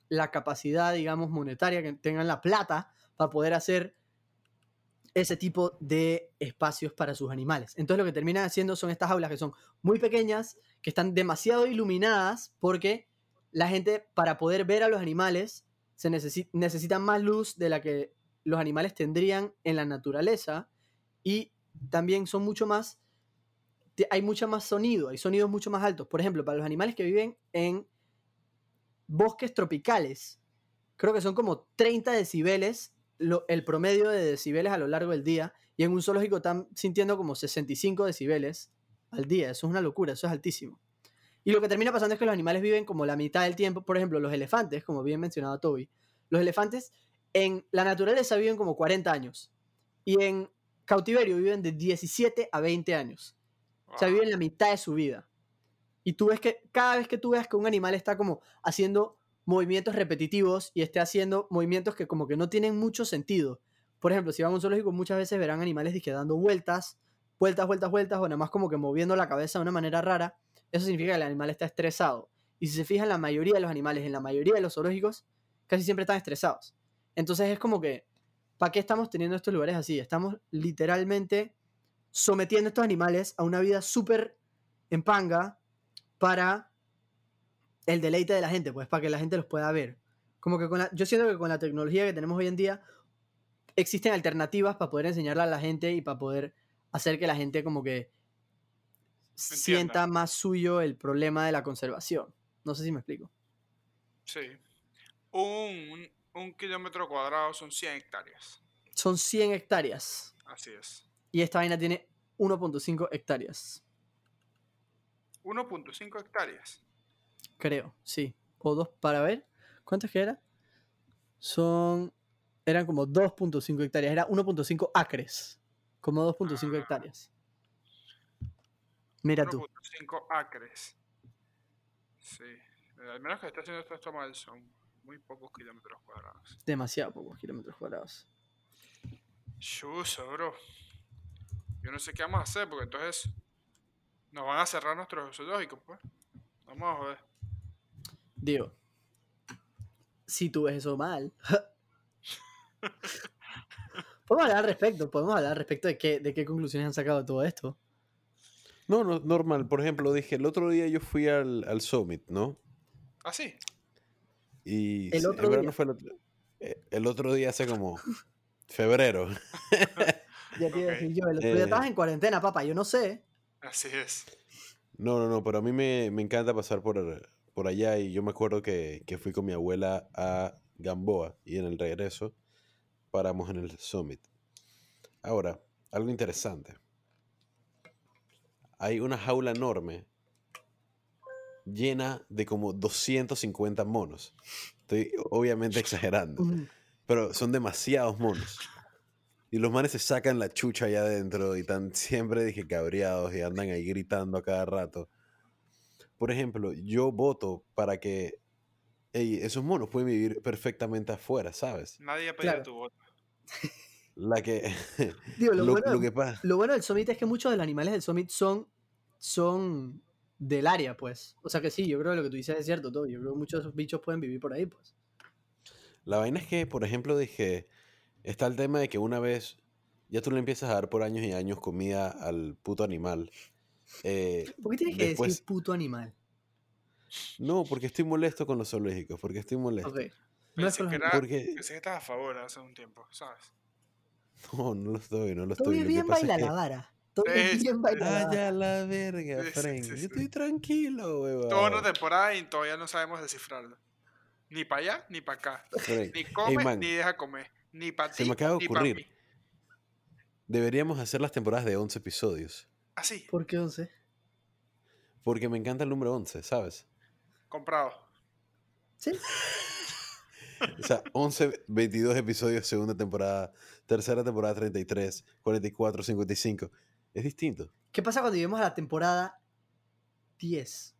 la capacidad, digamos, monetaria, que tengan la plata para poder hacer ese tipo de espacios para sus animales. Entonces lo que terminan haciendo son estas aulas que son muy pequeñas, que están demasiado iluminadas porque la gente para poder ver a los animales se necesita más luz de la que los animales tendrían en la naturaleza y también son mucho más hay mucho más sonido, hay sonidos mucho más altos. Por ejemplo, para los animales que viven en bosques tropicales, creo que son como 30 decibeles el promedio de decibeles a lo largo del día y en un zoológico están sintiendo como 65 decibeles al día. Eso es una locura, eso es altísimo. Y lo que termina pasando es que los animales viven como la mitad del tiempo. Por ejemplo, los elefantes, como bien mencionado Toby, los elefantes en la naturaleza viven como 40 años y en cautiverio viven de 17 a 20 años. O sea, viven la mitad de su vida. Y tú ves que cada vez que tú ves que un animal está como haciendo movimientos repetitivos y esté haciendo movimientos que como que no tienen mucho sentido. Por ejemplo, si van a un zoológico muchas veces verán animales que dando vueltas, vueltas, vueltas, vueltas, o nada más como que moviendo la cabeza de una manera rara. Eso significa que el animal está estresado. Y si se fijan, la mayoría de los animales, en la mayoría de los zoológicos, casi siempre están estresados. Entonces es como que, ¿para qué estamos teniendo estos lugares así? Estamos literalmente sometiendo a estos animales a una vida súper en panga para el deleite de la gente, pues para que la gente los pueda ver. Como que con la, yo siento que con la tecnología que tenemos hoy en día existen alternativas para poder enseñarle a la gente y para poder hacer que la gente como que sienta más suyo el problema de la conservación. No sé si me explico. Sí. Un, un kilómetro cuadrado son 100 hectáreas. Son 100 hectáreas. Así es. Y esta vaina tiene 1.5 hectáreas. 1.5 hectáreas. Creo, sí. O dos para ver. ¿Cuántas que era? Son. Eran como 2.5 hectáreas. Era 1.5 acres. Como 2.5 ah. hectáreas. Mira tú. 1.5 acres. Sí. Al menos que está haciendo esto mal, son muy pocos kilómetros cuadrados. Demasiado pocos kilómetros cuadrados. Chuso, bro. Yo no sé qué vamos a hacer, porque entonces nos van a cerrar nuestros zoológicos, pues. Vamos a ver. Digo, si tú ves eso mal. podemos hablar al respecto, podemos hablar al respecto de qué, de qué conclusiones han sacado de todo esto. No, no, normal. Por ejemplo, dije, el otro día yo fui al, al Summit, ¿no? Ah, sí. Y el otro, día. Fue eh, el, otro día hace como febrero. ya te iba a decir yo, el otro día eh. estabas en cuarentena, papá, yo no sé. Así es. No, no, no, pero a mí me, me encanta pasar por, por allá y yo me acuerdo que, fui con mi abuela a Gamboa y en el regreso paramos en el Summit. Ahora, algo interesante. Hay una jaula enorme llena de como 250 monos. Estoy obviamente exagerando, pero son demasiados monos. Y los manes se sacan la chucha allá adentro y están siempre, dije, cabreados y andan ahí gritando a cada rato por ejemplo, yo voto para que esos monos pueden vivir perfectamente afuera, ¿sabes? Nadie ha pedido tu voto. La que. lo, bueno, del Summit es que muchos de los animales del Summit son, son del área, pues. O sea que sí, yo creo que lo que tú dices es cierto, todo. Yo creo que muchos de esos bichos pueden vivir por ahí, pues. La vaina es que, por ejemplo, dije. Está el tema de que una vez ya tú le empiezas a dar por años y años comida al puto animal. Eh, ¿Por qué tienes que decir puto animal? No, porque estoy molesto con los zoológicos, porque estoy molesto. Okay. No es que, era, porque... que estás a favor hace un tiempo, ¿sabes? No, no lo estoy, no lo estoy. Todo bien baila la vara. Todo bien baila la la verga, Frank. Yo estoy tranquilo, weón. Toda una temporada y todavía no sabemos descifrarlo. Ni para allá, ni para acá. Ni come, ni deja comer. Ni para ti, Se me acaba de ocurrir. Deberíamos hacer las temporadas de 11 episodios. Así. ¿Por qué 11? Porque me encanta el número 11, ¿sabes? Comprado. ¿Sí? O sea, 11, 22 episodios, segunda temporada, tercera temporada 33, 44, 55. Es distinto. ¿Qué pasa cuando lleguemos a la temporada 10?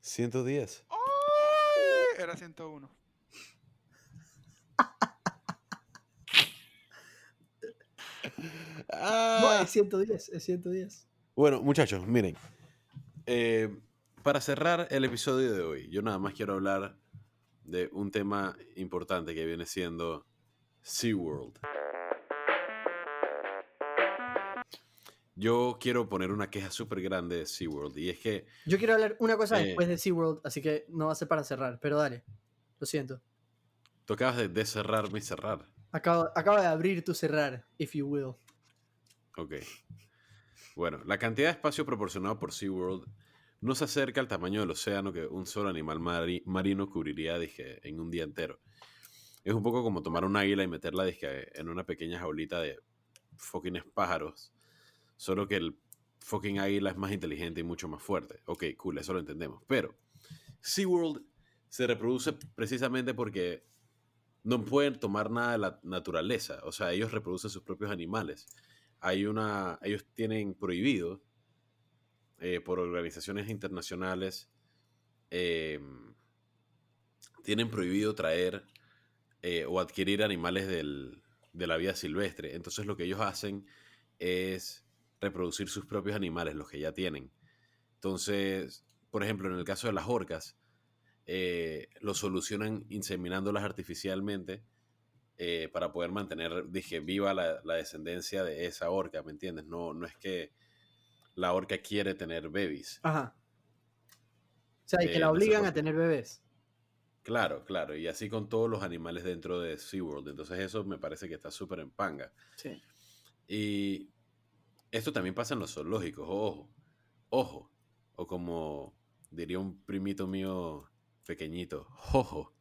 110. ¡Ay! Era 101. No, Ah. es 110, es 110. Bueno, muchachos, miren. eh, para cerrar el episodio de hoy, yo nada más quiero hablar de un tema importante que viene siendo SeaWorld. Yo quiero poner una queja súper grande de SeaWorld y es que Yo quiero hablar una cosa Eh. después de SeaWorld, así que no va a ser para cerrar, pero dale. Lo siento. tú acabas de deserrarme y cerrar. Acaba de abrir tu cerrar, if you will. Ok. Bueno, la cantidad de espacio proporcionado por SeaWorld no se acerca al tamaño del océano que un solo animal mari- marino cubriría, dije, en un día entero. Es un poco como tomar un águila y meterla, dije, en una pequeña jaulita de fucking pájaros. Solo que el fucking águila es más inteligente y mucho más fuerte. Ok, cool, eso lo entendemos. Pero SeaWorld se reproduce precisamente porque no pueden tomar nada de la naturaleza. O sea, ellos reproducen sus propios animales. Hay una, ellos tienen prohibido eh, por organizaciones internacionales, eh, tienen prohibido traer eh, o adquirir animales del- de la vida silvestre. Entonces lo que ellos hacen es reproducir sus propios animales, los que ya tienen. Entonces, por ejemplo, en el caso de las orcas, eh, lo solucionan inseminándolas artificialmente eh, para poder mantener, dije, viva la, la descendencia de esa orca, ¿me entiendes? No, no es que la orca quiere tener babies. Ajá. O sea, y que Eh, la obligan a tener bebés. Claro, claro, y así con todos los animales dentro de SeaWorld. Entonces eso me parece que está súper en panga. Sí. Y esto también pasa en los zoológicos, ojo, ojo. O como diría un primito mío pequeñito, jojo.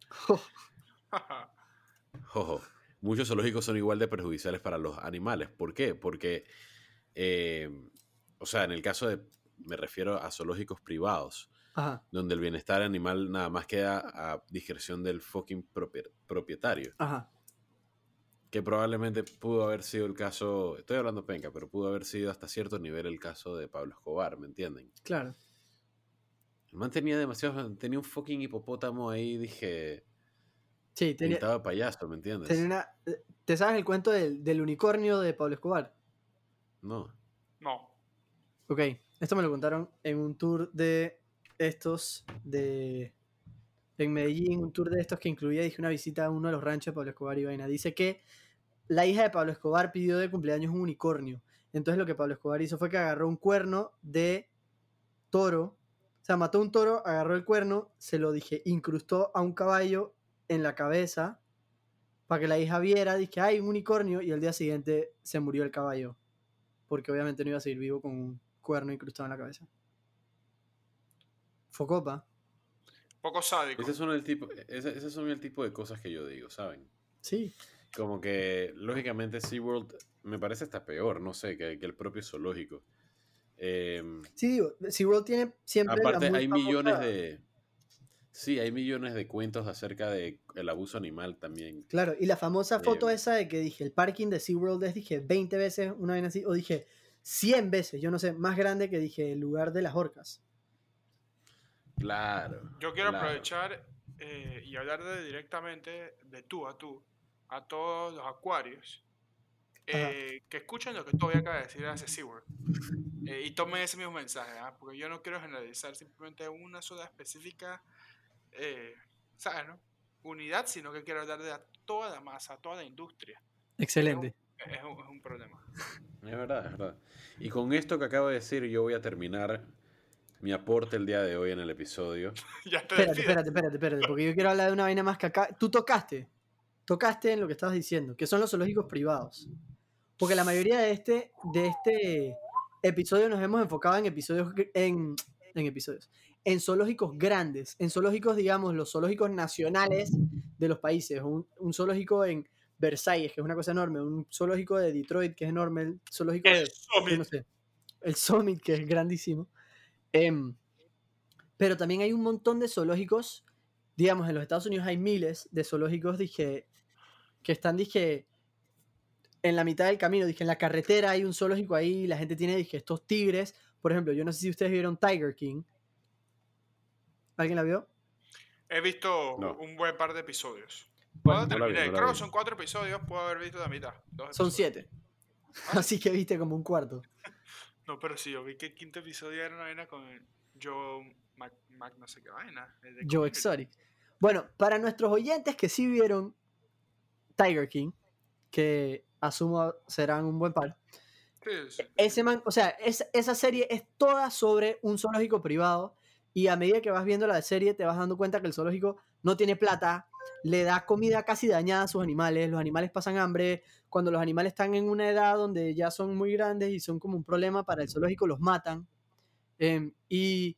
Jojo. Muchos zoológicos son igual de perjudiciales para los animales. ¿Por qué? Porque, eh, o sea, en el caso de, me refiero a zoológicos privados, Ajá, donde el bienestar animal nada más queda a discreción del fucking propie- propietario. ajá. Que probablemente pudo haber sido el caso, estoy hablando penca, pero pudo haber sido hasta cierto nivel el caso de Pablo Escobar, ¿me entienden? Claro. El man tenía demasiado, tenía un fucking hipopótamo ahí, dije, Sí, tenía, de payaso, ¿me entiendes? tenía una... ¿Te sabes el cuento del, del unicornio de Pablo Escobar? No. No. Ok, esto me lo contaron en un tour de estos de... En Medellín, un tour de estos que incluía, dije, una visita a uno de los ranchos de Pablo Escobar y vaina. Dice que la hija de Pablo Escobar pidió de cumpleaños un unicornio. Entonces lo que Pablo Escobar hizo fue que agarró un cuerno de toro. O sea, mató un toro, agarró el cuerno, se lo dije, incrustó a un caballo en la cabeza para que la hija viera, dije, hay un unicornio, y al día siguiente se murió el caballo. Porque obviamente no iba a seguir vivo con un cuerno incrustado en la cabeza. Focopa. Poco sádico. Ese son, el tipo, ese, ese son el tipo de cosas que yo digo, ¿saben? Sí. Como que, lógicamente, SeaWorld me parece hasta peor, no sé, que, que el propio zoológico. Em, Sí, digo, SeaWorld tiene siempre. aparte, hay millones de... Sí, hay millones de cuentos acerca del abuso animal también. Claro, y la famosa foto Eh, esa de que dije, el parking de SeaWorld es, dije, 20 veces, una vez así, o dije, 100 veces, yo no sé, más grande que dije, el lugar de las orcas. Claro. Yo quiero claro. aprovechar eh, y hablar de, directamente de tú a tú a todos los acuarios. Eh, que escuchen lo que todavía acaba de decir hace SeaWorld eh, y tomen ese mismo mensaje, ¿ah? porque yo no quiero generalizar simplemente una sola específica, eh, ¿sabes? No? Unidad, sino que quiero hablar de a toda la masa, a toda la industria. Excelente. Es un, es un problema. Es verdad, es verdad. Y con esto que acabo de decir, yo voy a terminar mi aporte el día de hoy en el episodio. ya te Espérate, espérate, espérate, espérate, porque yo quiero hablar de una vaina más que acá. Tú tocaste, tocaste en lo que estabas diciendo, que son los zoológicos privados. Porque la mayoría de este, de este episodio nos hemos enfocado en episodios, en, en episodios, en zoológicos grandes, en zoológicos, digamos, los zoológicos nacionales de los países. Un, un zoológico en Versalles, que es una cosa enorme, un zoológico de Detroit, que es enorme, el zoológico de El Summit. no sé, el Summit, que es grandísimo. Em, pero también hay un montón de zoológicos digamos, en los Estados Unidos hay miles de zoológicos, dije, que están, dije, en la mitad del camino, dije, en la carretera hay un zoológico ahí, la gente tiene, dije, estos tigres. Por ejemplo, yo no sé si ustedes vieron Tiger King. ¿Alguien la vio? He visto No. un buen par de episodios. Bueno, Puedo no vi, la creo que son cuatro episodios, puedo haber visto la mitad. dos Son siete. Así que viste como un cuarto. No, pero sí, yo vi que el quinto episodio era una vaina con el Joe Mac, Mac no sé qué vaina. el de Joe. Exotic. Bueno, para nuestros oyentes que sí vieron Tiger King, que asumo serán un buen par, Sí, sí. ese man, o sea, es- esa serie es toda sobre un zoológico privado y a medida que vas viendo la serie te vas dando cuenta que el zoológico no tiene plata, le da comida casi dañada a sus animales, los animales pasan hambre, cuando los animales están en una edad donde ya son muy grandes y son como un problema para el zoológico, los matan. Em, y,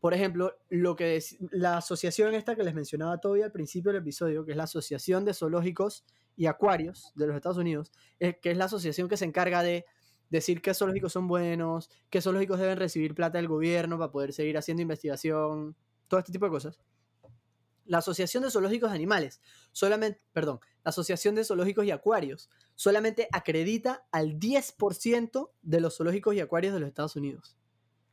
por ejemplo, lo que la asociación esta que les mencionaba Toby al principio del episodio, que es la Asociación de Zoológicos y Acuarios de los Estados Unidos, que es la asociación que se encarga de decir qué zoológicos son buenos, qué zoológicos deben recibir plata del gobierno para poder seguir haciendo investigación, todo este tipo de cosas. La Asociación de Zoológicos de Animales, solamente, perdón, la Asociación de Zoológicos y Acuarios, solamente acredita al 10% de los zoológicos y acuarios de los Estados Unidos.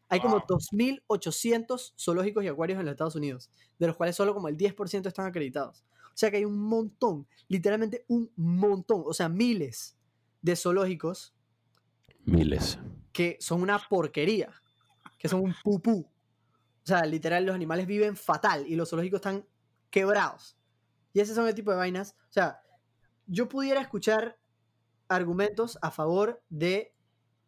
Hay como Wow. 2.800 zoológicos y acuarios en los Estados Unidos, de los cuales solo como el 10% están acreditados. O sea que hay un montón, literalmente un montón, o sea, miles de zoológicos Miles. que son una porquería, que son un pupú. O sea, literal, los animales viven fatal y los zoológicos están quebrados. Y ese son el tipo de vainas. O sea, yo pudiera escuchar argumentos a favor de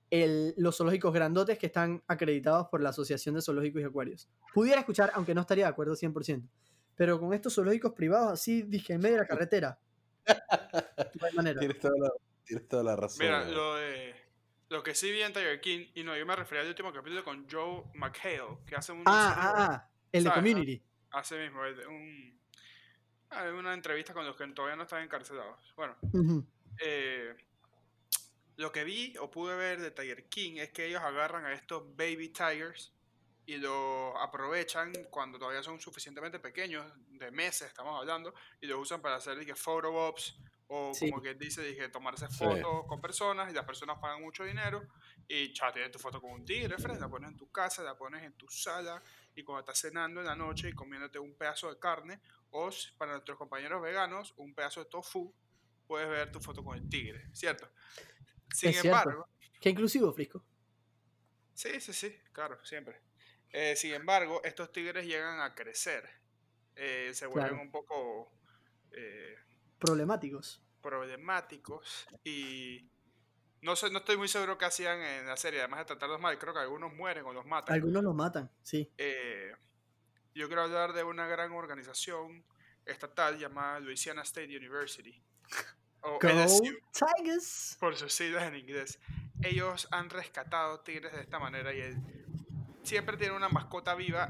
el- los zoológicos grandotes que están acreditados por la Asociación de Zoológicos y Acuarios. Pudiera escuchar, aunque no estaría de acuerdo 100%. Pero con estos zoológicos privados, así dije, en medio de la carretera. No hay manera. Tienes toda la, tienes toda la razón. Mira, lo de. Lo que sí vi en Tiger King, y no, yo me refería al último capítulo con Joe McHale, que hace un. Ah, ah, ah, el de. Community. Hace mismo, el de un. ah, una entrevista con los que todavía no están encarcelados. Bueno, eh, lo que vi o pude ver de Tiger King es que ellos agarran a estos baby tigers y lo aprovechan cuando todavía son suficientemente pequeños, de meses estamos hablando, y los usan para hacer dije, photo ops o Sí. como que dice, dije, tomarse Sí. fotos con personas y las personas pagan mucho dinero y ya tienes tu foto con un tigre, Fred, la pones en tu casa, la pones en tu sala y cuando estás cenando en la noche y comiéndote un pedazo de carne o para nuestros compañeros veganos, un pedazo de tofu, puedes ver tu foto con el tigre, ¿cierto? Sin Es cierto. embargo, Qué inclusivo, Frisco. Sí, sí, sí, claro, siempre. Eh, sin embargo, estos tigres llegan a crecer. Eh, se vuelven Claro. un poco eh, Problemáticos. problemáticos y no sé, no estoy muy seguro qué hacían en la serie, además de tratarlos mal, creo que algunos mueren o los matan. Algunos los matan, sí. Eh, yo quiero hablar de una gran organización estatal llamada Louisiana State University. O Go LSU Tigers. por sus siglas en inglés. Ellos han rescatado tigres de esta manera y él siempre tiene una mascota viva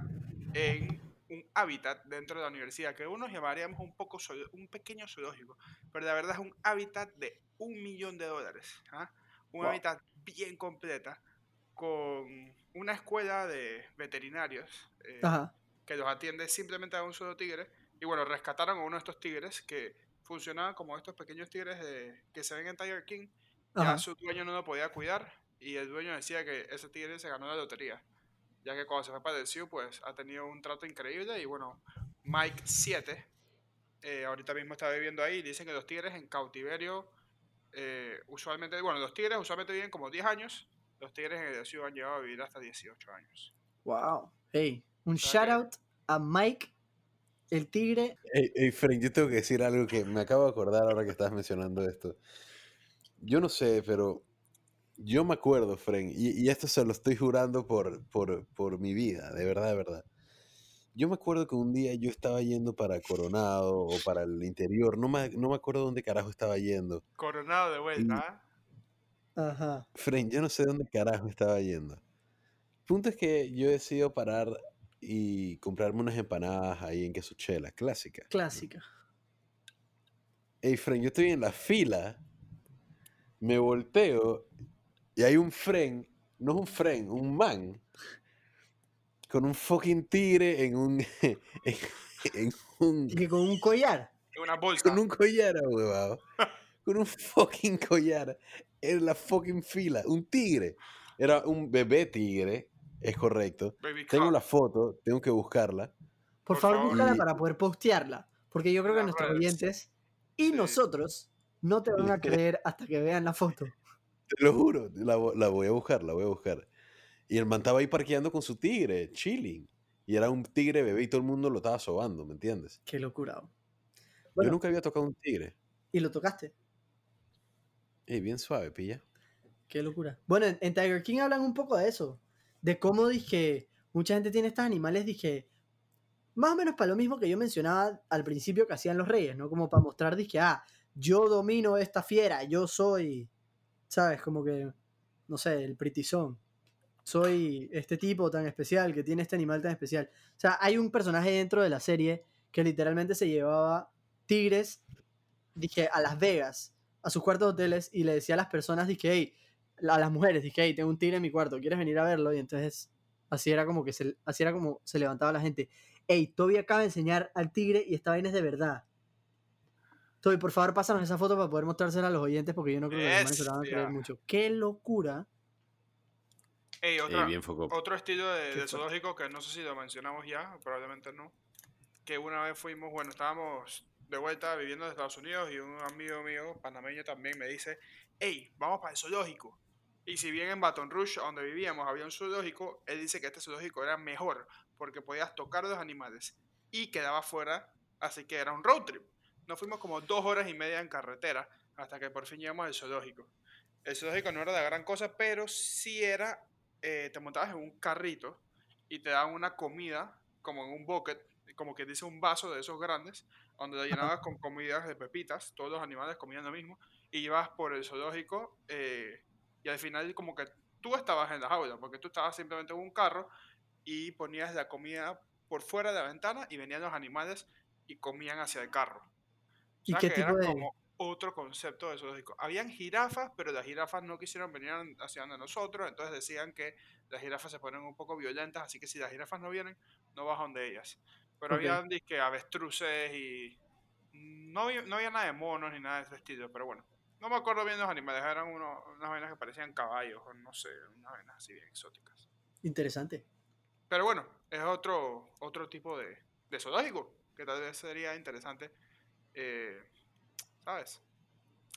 en un hábitat dentro de la universidad que unos llamaríamos un poco un pequeño zoológico, pero la verdad es un hábitat de un millón de dólares, ¿ah? un Wow. hábitat bien completa con una escuela de veterinarios eh, que los atiende simplemente a un solo tigre. Y bueno, rescataron a uno de estos tigres que funcionaban como estos pequeños tigres de- que se ven en Tiger King. Ya Ajá. su dueño no lo podía cuidar y el dueño decía que ese tigre se ganó la lotería. Ya que cuando se fue para el zoo, pues ha tenido un trato increíble. Y bueno, Mike 7, eh, ahorita mismo está viviendo ahí. Dicen que los tigres en cautiverio, eh, usualmente, bueno, los tigres usualmente viven como 10 años. Los tigres en el zoo han llegado a vivir hasta 18 años. Wow. Hey, un shout out a Mike, el tigre. Ey, ey, Frank, yo tengo que decir algo que me acabo de acordar ahora que estás mencionando esto. Yo no sé, pero yo me acuerdo, Frank, y, y esto se lo estoy jurando por, por, por mi vida, de verdad, de verdad. Yo me acuerdo que un día yo estaba yendo para Coronado o para el interior, no me, no me acuerdo dónde carajo estaba yendo. Coronado de vuelta. Y- ¿ah? Ajá. Frank, yo no sé dónde carajo estaba yendo. Punto es que yo decido parar y comprarme unas empanadas ahí en Quesuchela, clásica. Clásica. Ey, Fren, yo estoy en la fila, me volteo y hay un Fren, no es un Fren, un man, con un fucking tigre en un, en, en un, Y con un collar. En una bolsa. con un collar, huevado. Con un fucking collar. En la fucking fila. Un tigre. Era un bebé tigre. Es correcto. Baby Tengo la foto, tengo que buscarla. Por, Por favor, búscala Y- para poder postearla. Porque yo creo que nuestros redes. oyentes y Sí. nosotros no te van a creer hasta que vean la foto. Te lo juro. La, vo- la voy a buscar, la voy a buscar. Y el man estaba ahí parqueando con su tigre, chilling. Y era un tigre bebé y todo el mundo lo estaba sobando, ¿me entiendes? Qué locura. Yo nunca había tocado un tigre. y lo tocaste. Ey, bien suave, pilla. Qué locura. Bueno, en, en Tiger King hablan un poco de eso. De cómo dije, mucha gente tiene estos animales, dije, más o menos para lo mismo que yo mencionaba al principio que hacían los reyes, ¿no? Como para mostrar, dije, ah, yo domino esta fiera, yo soy, ¿sabes? Como que, no sé, el pritizón. Soy este tipo tan especial, que tiene este animal tan especial. O sea, hay un personaje dentro de la serie que literalmente se llevaba tigres, dije, a Las Vegas, a sus cuartos de hoteles, y le decía a las personas, dije, hey, a las mujeres, dije, hey, tengo un tigre en mi cuarto, ¿quieres venir a verlo? Y entonces así era como que se, así era como se levantaba la gente. Hey, Toby acaba de enseñar al tigre y esta vaina es de verdad. Toby, por favor, pásanos esa foto para poder mostrársela a los oyentes porque yo no creo que los humanos se la van a creer mucho. ¡Qué locura! Ey, Ey, otra, bien foco. otro estilo de, de zoológico que no sé si lo mencionamos ya, probablemente no. Que una vez fuimos, bueno, estábamos de vuelta viviendo en Estados Unidos y un amigo mío, panameño también, me dice, hey, vamos para el zoológico. Y si bien en Baton Rouge, donde vivíamos, había un zoológico, él dice que este zoológico era mejor porque podías tocar los animales y quedaba fuera, así que era un road trip. Nos fuimos como dos horas y media en carretera hasta que por fin llegamos al zoológico. El zoológico no era de gran cosa, pero sí era, eh, te montabas en un carrito y te daban una comida, como en un bucket, como que dice un vaso de esos grandes, donde lo llenabas con comidas de pepitas, todos los animales comían lo mismo, y ibas por el zoológico eh, y al final como que tú estabas en la jaula, porque tú estabas simplemente en un carro y ponías la comida por fuera de la ventana y venían los animales y comían hacia el carro. ¿Y qué que tipo era de...? como otro concepto de zoológico. Habían jirafas, pero las jirafas no quisieron venir hacia donde nosotros, entonces decían que las jirafas se ponen un poco violentas, así que si las jirafas no vienen, no vas donde ellas. Pero Ok. habían disque avestruces y no no había nada de monos ni nada de ese estilo, pero bueno. No me acuerdo bien los animales, eran uno- unas vainas que parecían caballos, o no sé, unas vainas así bien exóticas. Interesante. Pero bueno, es otro, otro tipo de, de zoológico que tal vez sería interesante, eh, ¿sabes?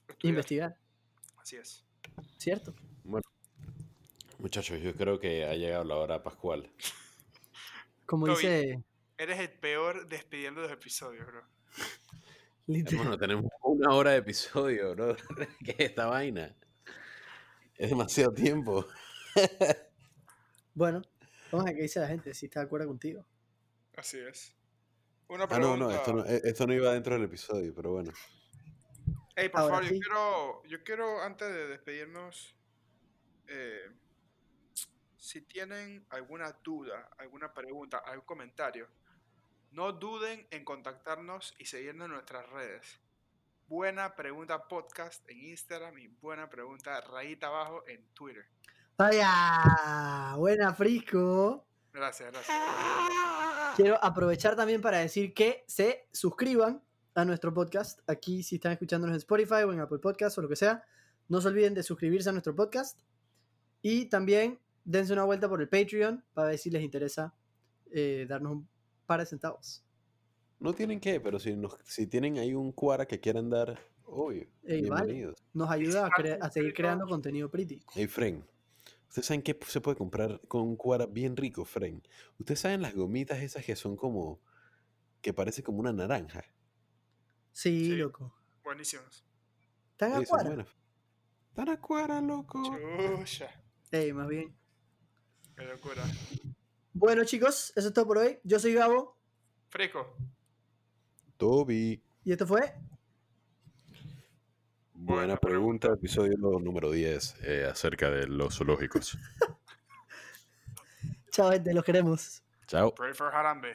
Estudiar. Investigar, Así es. ¿cierto? Muchachos, yo creo que ha llegado la hora pascual. Como Toby. dice... Eres el peor despidiendo los episodios, bro. Literal- Hermano, tenemos una hora de episodio, bro. ¿Qué es esta vaina? Es demasiado tiempo. Bueno, vamos a ver qué dice la gente, si está de acuerdo contigo. Así es. Una Ah, pregunta. no, no, esto no, eh, esto no iba dentro del episodio, pero bueno. Ey, por Ahora favor, sí. yo quiero, yo quiero antes de despedirnos, eh, si tienen alguna duda, alguna pregunta, algún comentario, no duden en contactarnos y seguirnos en nuestras redes. Buena pregunta podcast en Instagram y buena pregunta rayita abajo en Twitter. ¡Vaya! Buena, Frisco. Gracias, gracias. Quiero aprovechar también para decir que se suscriban a nuestro podcast. Aquí, si están escuchándonos en Spotify o en Apple Podcast o lo que sea, no se olviden de suscribirse a nuestro podcast. Y también dense una vuelta por el Patreon para ver si les interesa eh, darnos un par de centavos. No tienen que, pero si, nos, si tienen ahí un cuara que quieran dar, obvio, Ey, vale. bienvenidos. Nos ayuda a, a seguir creando contenido pretty. Hey, Fren, ¿ustedes saben qué se puede comprar con un cuara bien rico, Fren? ¿Ustedes saben las gomitas esas que son como, que parece como una naranja? Sí, Sí. loco. Buenísimos. ¿Están a buenas. Están a cuara, loco. Chucha. Ey, más bien. Qué locura. Bueno, chicos, eso es todo por hoy. Yo soy Gabo Fresco. Toby. y esto fue Buena Buena pregunta, episodio número 10 eh, acerca de los zoológicos. Chao, gente, los queremos. Chao. Pray for Harambe.